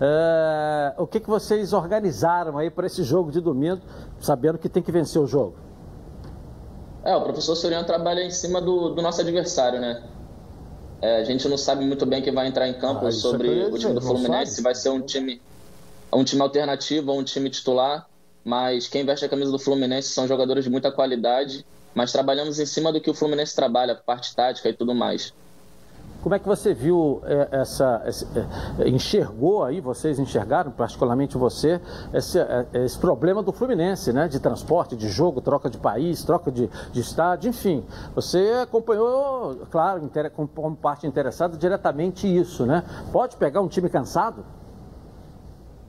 é, o que, que vocês organizaram aí para esse jogo de domingo, sabendo que tem que vencer o jogo? É, o professor Soriano trabalha em cima do, do nosso adversário, né? É, a gente não sabe muito bem quem vai entrar em campo Ah, é sobre ia o time do Fluminense, se vai ser um time, um time alternativo ou um time titular. Mas quem veste a camisa do Fluminense são jogadores de muita qualidade, mas trabalhamos em cima do que o Fluminense trabalha, parte tática e tudo mais. Como é que você viu é, essa, esse- é, enxergou aí, vocês enxergaram, particularmente você, esse, é, esse problema do Fluminense, né? De transporte, de jogo, troca de país, troca de, de estádio, enfim. Você acompanhou, claro, inter- como parte interessada, diretamente isso, né? Pode pegar um time cansado?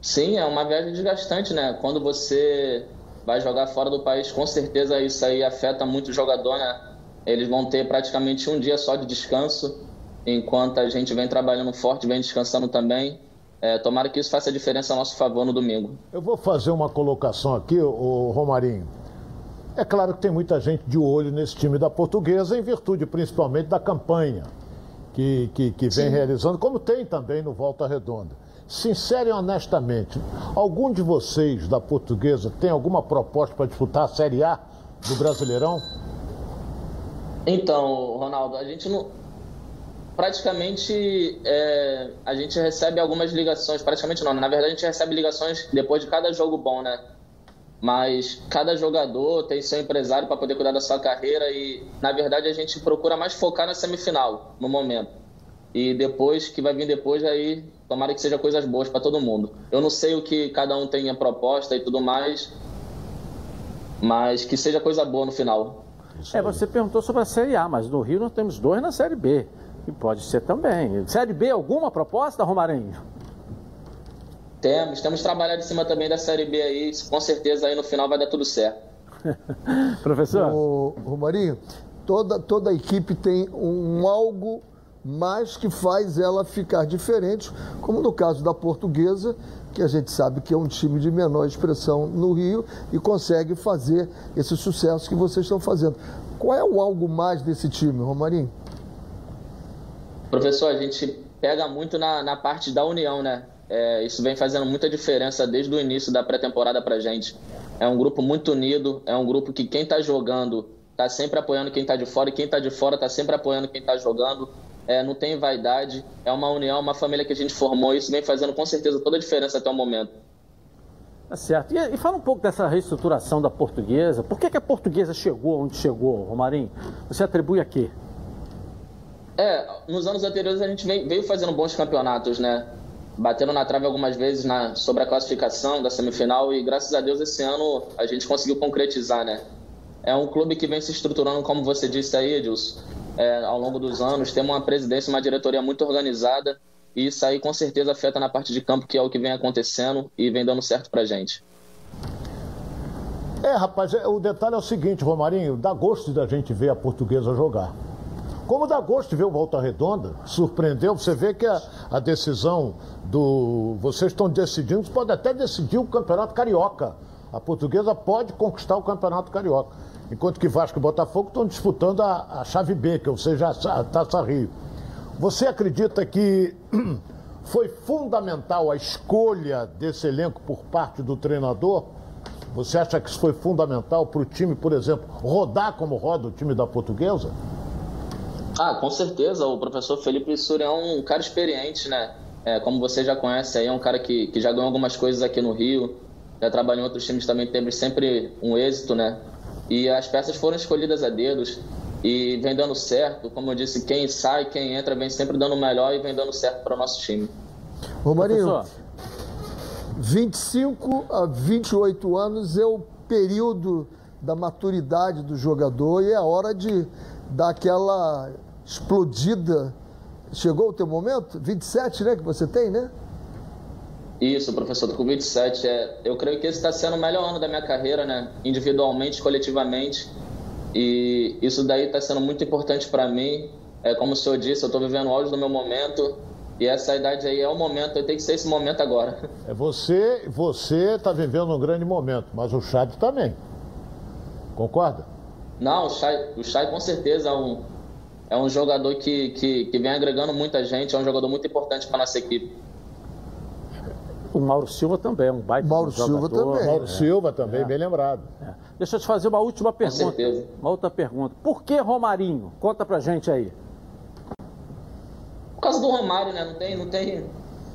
Sim, é uma viagem desgastante, né? Quando você vai jogar fora do país, com certeza isso aí afeta muito o jogador, né? Eles vão ter praticamente um dia só de descanso, enquanto a gente vem trabalhando forte, vem descansando também. É, tomara que isso faça diferença a nosso favor no domingo. Eu vou fazer uma colocação aqui, o Romarinho. É claro que tem muita gente de olho nesse time da portuguesa, em virtude principalmente da campanha que, que, que vem realizando, como tem também no Volta Redonda. Sincero e honestamente, algum de vocês da portuguesa tem alguma proposta para disputar a Série A do Brasileirão? Então, Ronaldo, a gente não. Praticamente é, a gente recebe algumas ligações, praticamente não, né? na verdade a gente recebe ligações depois de cada jogo bom, né? Mas cada jogador tem seu empresário para poder cuidar da sua carreira e, na verdade, a gente procura mais focar na semifinal no momento. E depois, que vai vir depois, aí tomara que seja coisas boas para todo mundo. Eu não sei o que cada um tem a proposta e tudo mais, mas que seja coisa boa no final. É, você perguntou sobre a Série A, mas no Rio nós temos dois na Série B. E pode ser também. Série B, alguma proposta, Romarinho? Temos, temos trabalhado em cima também da Série B aí, com certeza aí no final vai dar tudo certo. Professor? Ô, Romarinho, toda, toda a equipe tem um algo mais que faz ela ficar diferente, como no caso da portuguesa, que a gente sabe que é um time de menor expressão no Rio e consegue fazer esse sucesso que vocês estão fazendo. Qual é o algo mais desse time, Romarinho? Professor, a gente pega muito na, na parte da união, né? É, isso vem fazendo muita diferença desde o início da pré-temporada pra gente. É um grupo muito unido, é um grupo que quem tá jogando tá sempre apoiando quem tá de fora e quem tá de fora tá sempre apoiando quem tá jogando. É, não tem vaidade, é uma união, uma família que a gente formou. Isso vem fazendo com certeza toda a diferença até o momento. Tá certo. E, e fala um pouco dessa reestruturação da portuguesa. Por que, que a portuguesa chegou onde chegou, Romarinho? Você atribui a quê? É, nos anos anteriores a gente veio, veio fazendo bons campeonatos, né? Batendo na trave algumas vezes na, sobre a classificação da semifinal e graças a Deus esse ano a gente conseguiu concretizar, né? É um clube que vem se estruturando, como você disse aí, Edilson, é, ao longo dos anos. Temos uma presidência, uma diretoria muito organizada e isso aí com certeza afeta na parte de campo, que é o que vem acontecendo e vem dando certo pra gente. É, rapaz, é, o detalhe é o seguinte, Romarinho, dá gosto da gente ver a portuguesa jogar. Como dá gosto de ver o Volta Redonda, surpreendeu, você vê que a, a decisão do. Vocês estão decidindo, pode até decidir o Campeonato Carioca. A portuguesa pode conquistar o Campeonato Carioca. Enquanto que Vasco e Botafogo estão disputando a, a chave B, que ou seja, a Taça Rio. Você acredita que foi fundamental a escolha desse elenco por parte do treinador? Você acha que isso foi fundamental para o time, por exemplo, rodar como roda o time da Portuguesa? Ah, com certeza. O professor Felipe Suri é um cara experiente, né? É, como você já conhece, aí é um cara que, que já ganhou algumas coisas aqui no Rio, já trabalhou em outros times também, teve sempre um êxito, né? E as peças foram escolhidas a dedos e vem dando certo. Como eu disse, quem sai, quem entra, vem sempre dando o melhor e vem dando certo para o nosso time. Ô Marinho, 25 a 28 anos é o período da maturidade do jogador e é a hora de dar aquela explodida. Chegou o teu momento? 27, né, que você tem, né? Isso, professor, tô com 27. É, eu creio que esse está sendo o melhor ano da minha carreira, né? Individualmente, coletivamente. E isso daí está sendo muito importante para mim. É, como o senhor disse, eu estou vivendo o auge do meu momento. E essa idade aí é o momento, tem que ser esse momento agora. É você, você está vivendo um grande momento, mas o Chad também. Concorda? Não, o Chay, o Chay com certeza é um, é um jogador que, que, que vem agregando muita gente, é um jogador muito importante para nossa equipe. O Mauro Silva também é um baita Mauro jogador. Silva também. Mauro É. Silva também, É. bem lembrado. É. Deixa eu te fazer uma última pergunta. certeza. Uma outra pergunta. Por que Romarinho? Conta pra gente aí. Por causa do Romário, né? Não tem, não tem,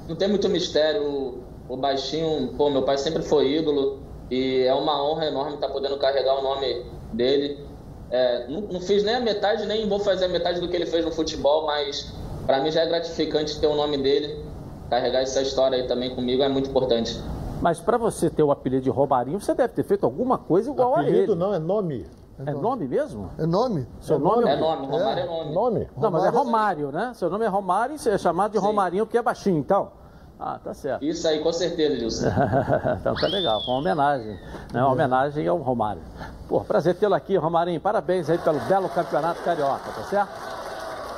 não tem muito mistério. O, o baixinho, pô, meu pai sempre foi ídolo e é uma honra enorme estar podendo carregar o nome dele. É, não, não fiz nem a metade, nem vou fazer a metade do que ele fez no futebol, mas para mim já é gratificante ter o nome dele. Carregar essa história aí também comigo é muito importante. Mas pra você ter o apelido de Romarinho, você deve ter feito alguma coisa igual a ele. Apelido não, é nome. É nome mesmo? É nome? Seu nome É nome, Romário é nome. Nome? Não, mas é Romário- Romário, né? Seu nome é Romário e você é chamado de Romarinho porque é baixinho, então. Ah, tá certo. Isso aí, com certeza, Gilson. então tá legal, uma homenagem. Né? Uma homenagem ao Romário. Pô, prazer tê-lo aqui, Romarinho. Parabéns aí pelo belo campeonato carioca, tá certo?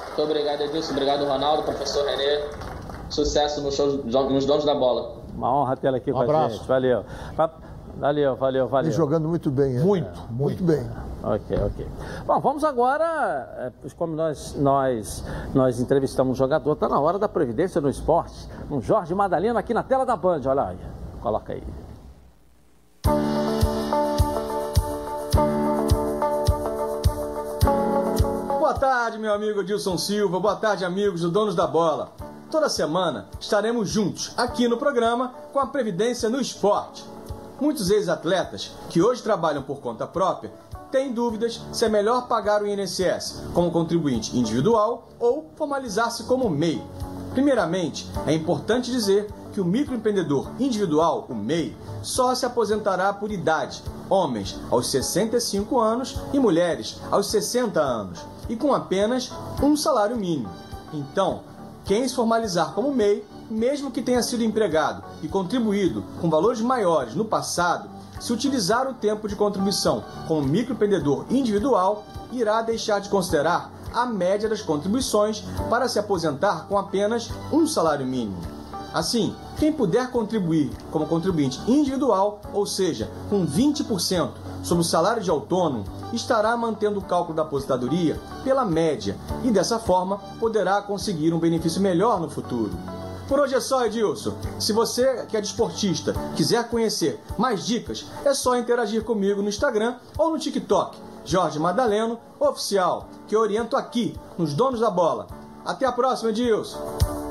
Muito obrigado, Edilson. Obrigado, Ronaldo, professor Renê. Sucesso nos, donos da bola. Uma honra tê-lo aqui Um com a abraço. gente. Valeu. Va- Valeu, valeu, valeu. Vem jogando muito bem, né? Muito, Muito bem. Ok, ok. Bom, vamos agora, é, como nós, nós, nós entrevistamos um jogador, está na hora da Previdência no Esporte, um Jorge Madalena aqui na tela da Band, olha aí, coloca aí. Boa tarde, meu amigo Dilson Silva. Boa tarde, amigos do Donos da Bola. Toda semana estaremos juntos aqui no programa com a Previdência no Esporte. Muitos ex-atletas que hoje trabalham por conta própria têm dúvidas se é melhor pagar o INSS como contribuinte individual ou formalizar-se como MEI. Primeiramente, é importante dizer que o microempreendedor individual, o MEI, só se aposentará por idade, homens aos 65 anos e mulheres aos 60 anos, e com apenas um salário mínimo. Então, quem se formalizar como MEI, mesmo que tenha sido empregado e contribuído com valores maiores no passado, se utilizar o tempo de contribuição como microempreendedor individual, irá deixar de considerar a média das contribuições para se aposentar com apenas um salário mínimo. Assim, quem puder contribuir como contribuinte individual, ou seja, com 20% sobre o salário de autônomo, estará mantendo o cálculo da aposentadoria pela média e dessa forma poderá conseguir um benefício melhor no futuro. Por hoje é só, Edilson. Se você que é desportista quiser conhecer mais dicas, é só interagir comigo no Instagram ou no TikTok. Jorge Madaleno Oficial, que oriento aqui nos Donos da Bola. Até a próxima, Edilson.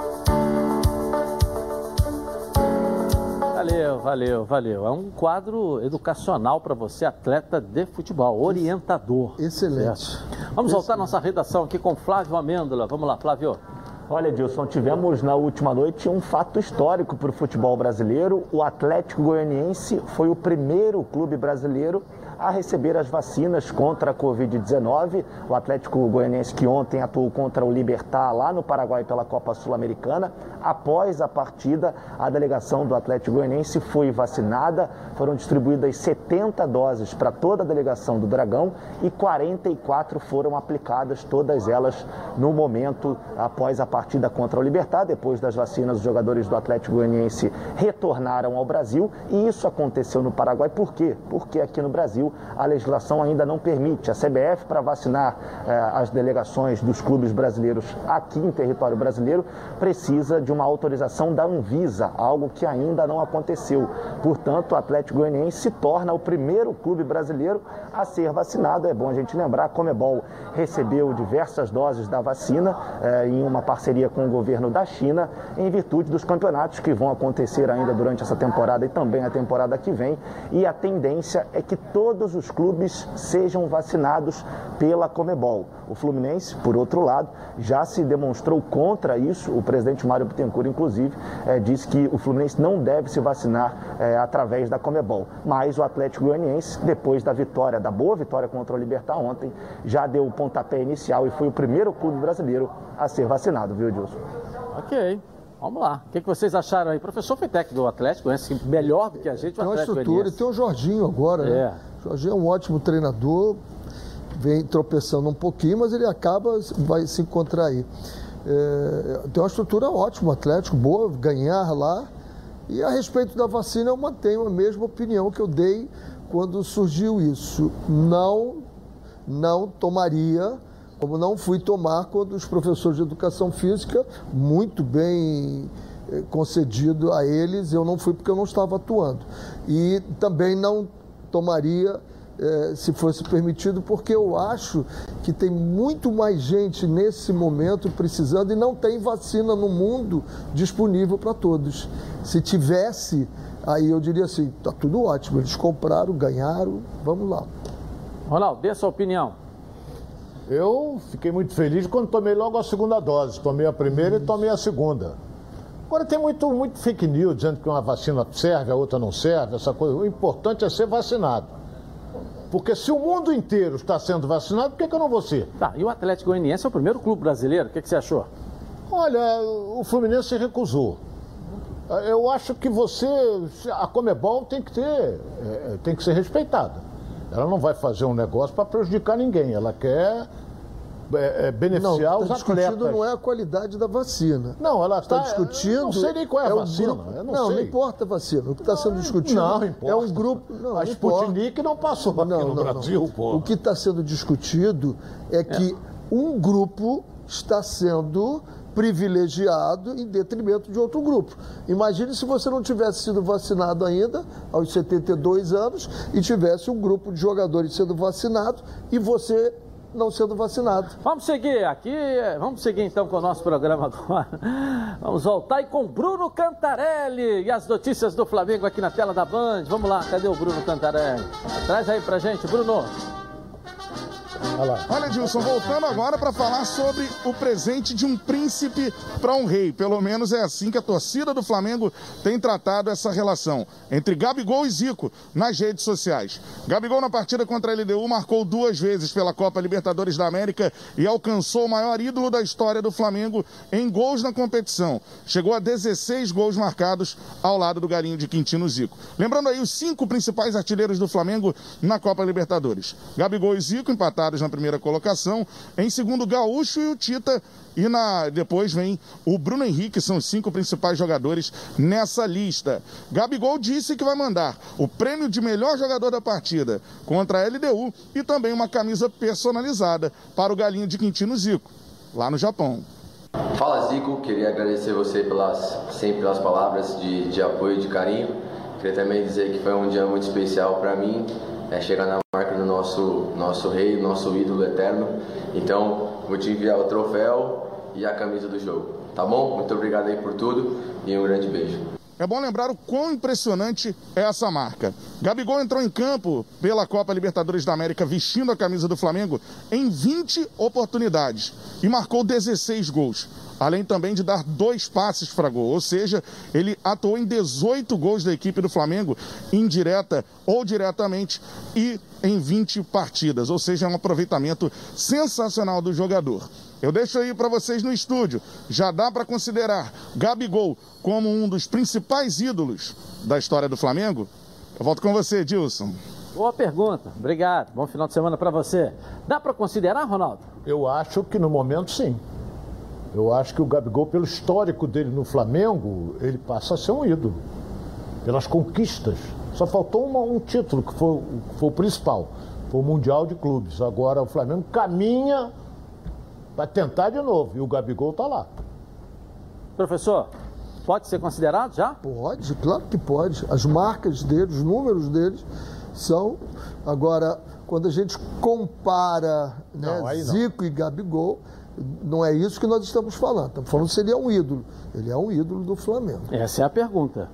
Valeu, valeu, valeu. É um quadro educacional para você, atleta de futebol, orientador. Excelente. Certo? Vamos voltar à nossa redação aqui com Flávio Amêndola. Vamos lá, Flávio. Olha, Dilson, tivemos na última noite um fato histórico para o futebol brasileiro. O Atlético Goianiense foi o primeiro clube brasileiro a receber as vacinas contra a Covid-19. O Atlético Goianiense que ontem atuou contra o Libertar lá no Paraguai pela Copa Sul-Americana. Após a partida, a delegação do Atlético Goianiense foi vacinada. Foram distribuídas 70 doses para toda a delegação do Dragão e 44 foram aplicadas, todas elas no momento após a partida contra o Libertar. Depois das vacinas, os jogadores do Atlético Goianiense retornaram ao Brasil e isso aconteceu no Paraguai. Por quê? Porque aqui no Brasil Brasil, a legislação ainda não permite. A CBF, para vacinar eh, as delegações dos clubes brasileiros aqui em território brasileiro, precisa de uma autorização da Anvisa, algo que ainda não aconteceu. Portanto, o Atlético Goianiense se torna o primeiro clube brasileiro a ser vacinado. É bom a gente lembrar, a Comebol recebeu diversas doses da vacina eh, em uma parceria com o governo da China, em virtude dos campeonatos que vão acontecer ainda durante essa temporada e também a temporada que vem. E a tendência é que todos os clubes sejam vacinados pela Comebol. O Fluminense, por outro lado, já se demonstrou contra isso. O presidente Mário Bittencourt, inclusive, eh, disse que o Fluminense não deve se vacinar eh, através da Comebol. Mas o Atlético Goianiense, depois da vitória, da boa vitória contra o Libertar ontem, já deu o pontapé inicial e foi o primeiro clube brasileiro a ser vacinado, viu, Edilson? Ok. Vamos lá. O que, que vocês acharam aí? O professor foi técnico do Atlético, conhece melhor do que a gente o Tem uma Atlético estrutura, e tem o Jorginho agora, né? É. O Jorginho é um ótimo treinador, vem tropeçando um pouquinho, mas ele acaba, vai se encontrar aí. É, tem uma estrutura ótima, o Atlético, boa, ganhar lá. E a respeito da vacina, eu mantenho a mesma opinião que eu dei quando surgiu isso. Não, não tomaria, como não fui tomar quando os professores de educação física, muito bem eh, concedido a eles, eu não fui porque eu não estava atuando. E também não tomaria eh, se fosse permitido, porque eu acho que tem muito mais gente nesse momento precisando e não tem vacina no mundo disponível para todos. Se tivesse, aí eu diria assim, tá tudo ótimo, eles compraram, ganharam, vamos lá. Ronaldo, dê a sua opinião. Eu fiquei muito feliz quando tomei logo a segunda dose. Tomei a primeira e tomei a segunda. Agora tem muito, muito fake news dizendo que uma vacina serve, a outra não serve, essa coisa. O importante é ser vacinado. Porque se o mundo inteiro está sendo vacinado, por que, que eu não vou ser? Tá, e o Atlético Goianiense é o primeiro clube brasileiro. O que, que você achou? Olha, o Fluminense se recusou. Eu acho que você, a Comebol tem que ter, é, tem que ser respeitada. Ela não vai fazer um negócio para prejudicar ninguém. Ela quer é, é, beneficiar não, os tá discutindo atletas. não é a qualidade da vacina. Não, ela está tá- discutindo. eu não sei nem qual é a um vacina, não não, sei. importa a vacina. O que está sendo discutido Não, importa. é um grupo. Não, A não. Sputnik não passou aqui Não, no não, não. Brasil. O que está sendo discutido é que um grupo está sendo privilegiado em detrimento de outro grupo. Imagine se você não tivesse sido vacinado ainda, aos 72 anos, e tivesse um grupo de jogadores sendo vacinado e você não sendo vacinado. Vamos seguir aqui, vamos seguir então com o nosso programa agora. Vamos voltar aí com Bruno Cantarelli e as notícias do Flamengo aqui na tela da Band. Vamos lá, cadê o Bruno Cantarelli? Traz aí pra gente, Bruno. Olha, Dilson, voltando agora para falar sobre o presente de um príncipe para um rei. Pelo menos é assim que a torcida do Flamengo tem tratado essa relação entre Gabigol e Zico nas redes sociais. Gabigol, na partida contra a LDU, marcou duas vezes pela Copa Libertadores da América e alcançou o maior ídolo da história do Flamengo em gols na competição. Chegou a 16 gols marcados ao lado do galinho de Quintino Zico. Lembrando aí os cinco principais artilheiros do Flamengo na Copa Libertadores. Gabigol e Zico na primeira colocação. Em segundo, Gaúcho e o Tita. E na, depois vem o Bruno Henrique, são os cinco principais jogadores nessa lista. Gabigol disse que vai mandar o prêmio de melhor jogador da partida contra a LDU e também uma camisa personalizada para o galinho de Quintino Zico, lá no Japão. Fala Zico, queria agradecer você pelas, sempre pelas palavras de, de apoio e de carinho. Queria também dizer que foi um dia muito especial para mim, é, chegar na marca do nosso, nosso rei, nosso ídolo eterno. Então, vou te enviar o troféu e a camisa do jogo, tá bom? Muito obrigado aí por tudo e um grande beijo. É bom lembrar o quão impressionante é essa marca. Gabigol entrou em campo pela Copa Libertadores da América vestindo a camisa do Flamengo em 20 oportunidades e marcou 16 gols. Além também de dar dois passes para gol, ou seja, ele atuou em 18 gols da equipe do Flamengo, indireta ou diretamente, e em 20 partidas, ou seja, é um aproveitamento sensacional do jogador. Eu deixo aí para vocês no estúdio. Já dá para considerar Gabigol como um dos principais ídolos da história do Flamengo? Eu volto com você, Dilson. Boa pergunta, obrigado. Bom final de semana para você. Dá para considerar, Ronaldo? Eu acho que no momento sim. Eu acho que o Gabigol, pelo histórico dele no Flamengo, ele passa a ser um ídolo. Pelas conquistas. Só faltou uma- um título, que foi, foi o principal. Foi o Mundial de Clubes. Agora o Flamengo caminha para tentar de novo. E o Gabigol tá lá. Professor, pode ser considerado já? Pode, claro que pode. As marcas dele, os números deles são. Agora, quando a gente compara né, não. Zico e Gabigol, não é isso que nós estamos falando. Estamos falando se ele é um ídolo. Ele é um ídolo do Flamengo. Essa é a pergunta.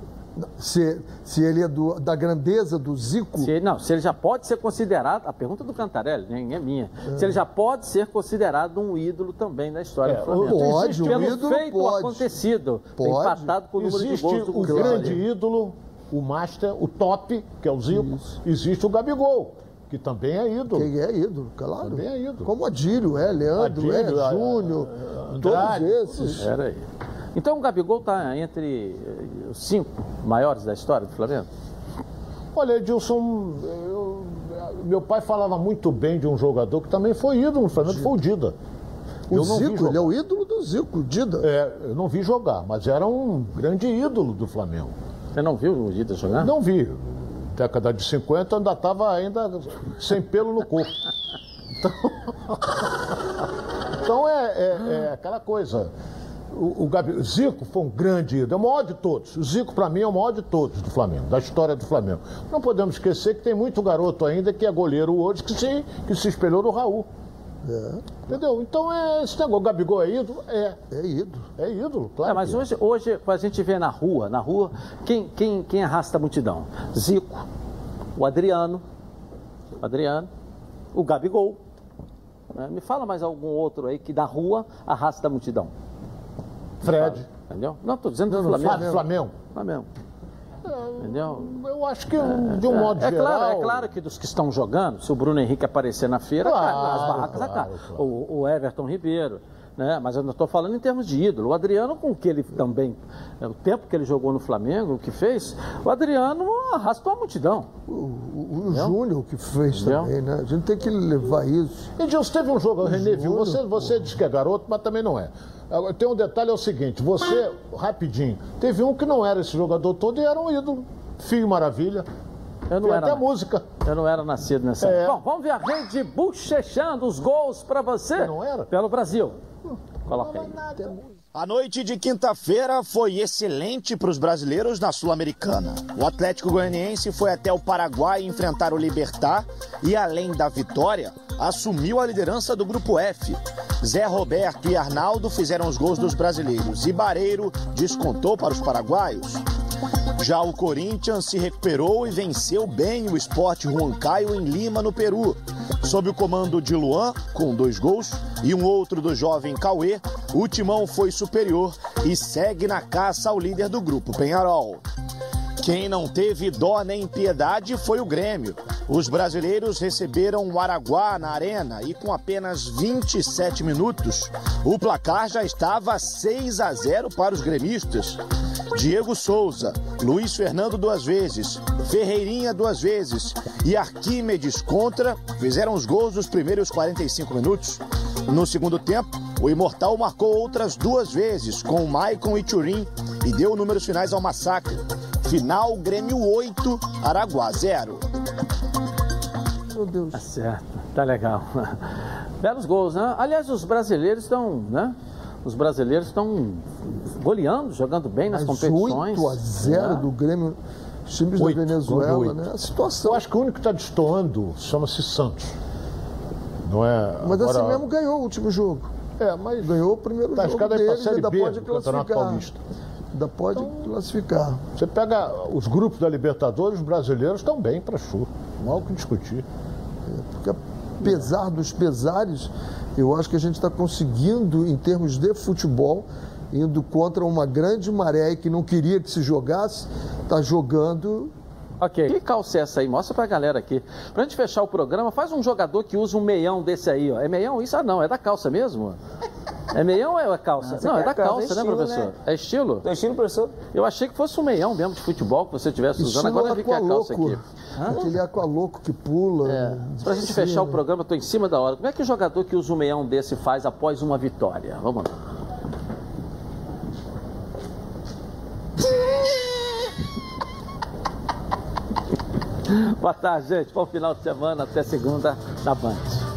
Se, se ele é do- da grandeza do Zico. Se, não, se ele já pode ser considerado, a pergunta do Cantarelli, nem é minha, se ele já pode ser considerado um ídolo também na história É, do Flamengo. pode, um Pelo ídolo feito pode. acontecido, Pode. empatado com o número Existe de gols do o grande ídolo, o master, o top, que é o Zico. Existe o Gabigol, que também é ídolo. Que é ídolo, claro. Também é ídolo. Como Adílio, é, Leandro, Adílio, é, a- Júnior, Andrade, todos esses. Pera aí. Então o Gabigol está entre eh, os cinco maiores da história do Flamengo? Olha, Edilson, eu- meu pai falava muito bem de um jogador que também foi ídolo no Flamengo, foi o Dida. O Eu Zico, ele é o ídolo do Zico, o Dida. É, eu não vi jogar, mas era um grande ídolo do Flamengo. Você não viu o Dida jogar? Não vi. Década de 50 ainda estava ainda sem pelo no corpo. Então, então é, é- é aquela coisa. O, o Gabi- Zico foi um grande ídolo, é o maior de todos. O Zico, para mim, é o maior de todos do Flamengo, da história do Flamengo. Não podemos esquecer que tem muito garoto ainda que é goleiro hoje que se, que se espelhou no Raul. Entendeu? Então é esse negócio. O Gabigol é ídolo? É. É ídolo. É ídolo, claro. É, mas que é. hoje, hoje, a gente vê na rua, na rua, quem, quem, quem arrasta a multidão? Zico, o Adriano, o Adriano, o Gabigol. né? Me fala mais algum outro aí que da rua arrasta a multidão. Fred. Entendeu? Não, estou dizendo do. Flamengo. Flamengo. Flamengo. Entendeu? Eu acho que, de um modo é geral... Claro, é claro que dos que estão jogando, se o Bruno Henrique aparecer na feira, Claro, cara, as barracas claro, acabam. O, o Everton Ribeiro. Né? Mas eu não estou falando em termos de ídolo. O Adriano, com o que ele também, é, o tempo que ele jogou no Flamengo, o que fez, o Adriano arrastou a multidão. O, o Júnior que fez Entendeu? também, né? A gente tem que levar isso. Edilson, teve um jogo, O René, viu? Você, você diz que é garoto, mas também não é. Agora, Tem um detalhe, é o seguinte, você, rapidinho, teve um que não era esse jogador todo e era um ídolo. Fio Maravilha. Eu não Tem era até música. Eu não era nascido nessa É. época. Bom, vamos ver a rede bochechando os gols para você. Não era? Pelo Brasil. Coloca aí. A noite de quinta-feira foi excelente para os brasileiros na Sul-Americana. O Atlético Goianiense foi até o Paraguai enfrentar o Libertar e, além da vitória, assumiu a liderança do Grupo F. Zé Roberto e Arnaldo fizeram os gols dos brasileiros e Bareiro descontou para os paraguaios. Já o Corinthians se recuperou e venceu bem o Sport Huancayo em Lima, no Peru. Sob o comando de Luan, com dois gols, e um outro do jovem Cauê, o timão foi superior e segue na caça ao líder do grupo, Penharol. Quem não teve dó nem piedade foi o Grêmio. Os brasileiros receberam o Araguá na arena e com apenas 27 minutos, o placar já estava 6 a 0 para os gremistas. Diego Souza, Luiz Fernando duas vezes, Ferreirinha duas vezes e Arquímedes contra fizeram os gols dos primeiros 45 minutos. No segundo tempo, o Imortal marcou outras duas vezes com Maicon e Turim e deu números finais ao massacre. Final Grêmio 8, Araguá 0. Meu Deus. Tá certo, tá legal. Belos gols, né? Aliás, os brasileiros estão, né? Os brasileiros estão goleando, jogando bem nas Mas competições. 8 a 0 né? do Grêmio, os times Oito, da Venezuela, oito. né? A situação. Eu acho que o único que está destoando chama-se Santos. Não é? Mas agora- assim mesmo ganhou o último jogo. É, mas Ganhou o primeiro Tá jogo Série ainda B pode classificar. Paulista. Ainda pode classificar. Você pega os grupos da Libertadores, os brasileiros estão bem para chu. Não há o que discutir. Porque apesar dos pesares, eu acho que a gente está conseguindo, em termos de futebol, indo contra uma grande maré que não queria que se jogasse, está jogando. Ok. Que calça é essa aí? Mostra pra galera aqui. Pra gente fechar o programa, faz um jogador que usa um meião desse aí, ó. É meião? Isso ah, não, é da calça mesmo? É meião ou é calça? Não, Não, é da calça, calça, é né, estilo, professor? né? É estilo? É estilo, professor? Eu achei que fosse um meião mesmo de futebol que você estivesse usando. Estilo Agora eu vi que é a calça aqui. Aquele aqualoco que pula. É. Pra gente fechar o programa, eu tô em cima da hora. Como é que o jogador que usa um meião desse faz após uma vitória? Vamos lá. Boa tarde, gente. Bom final de semana. Até segunda na Band.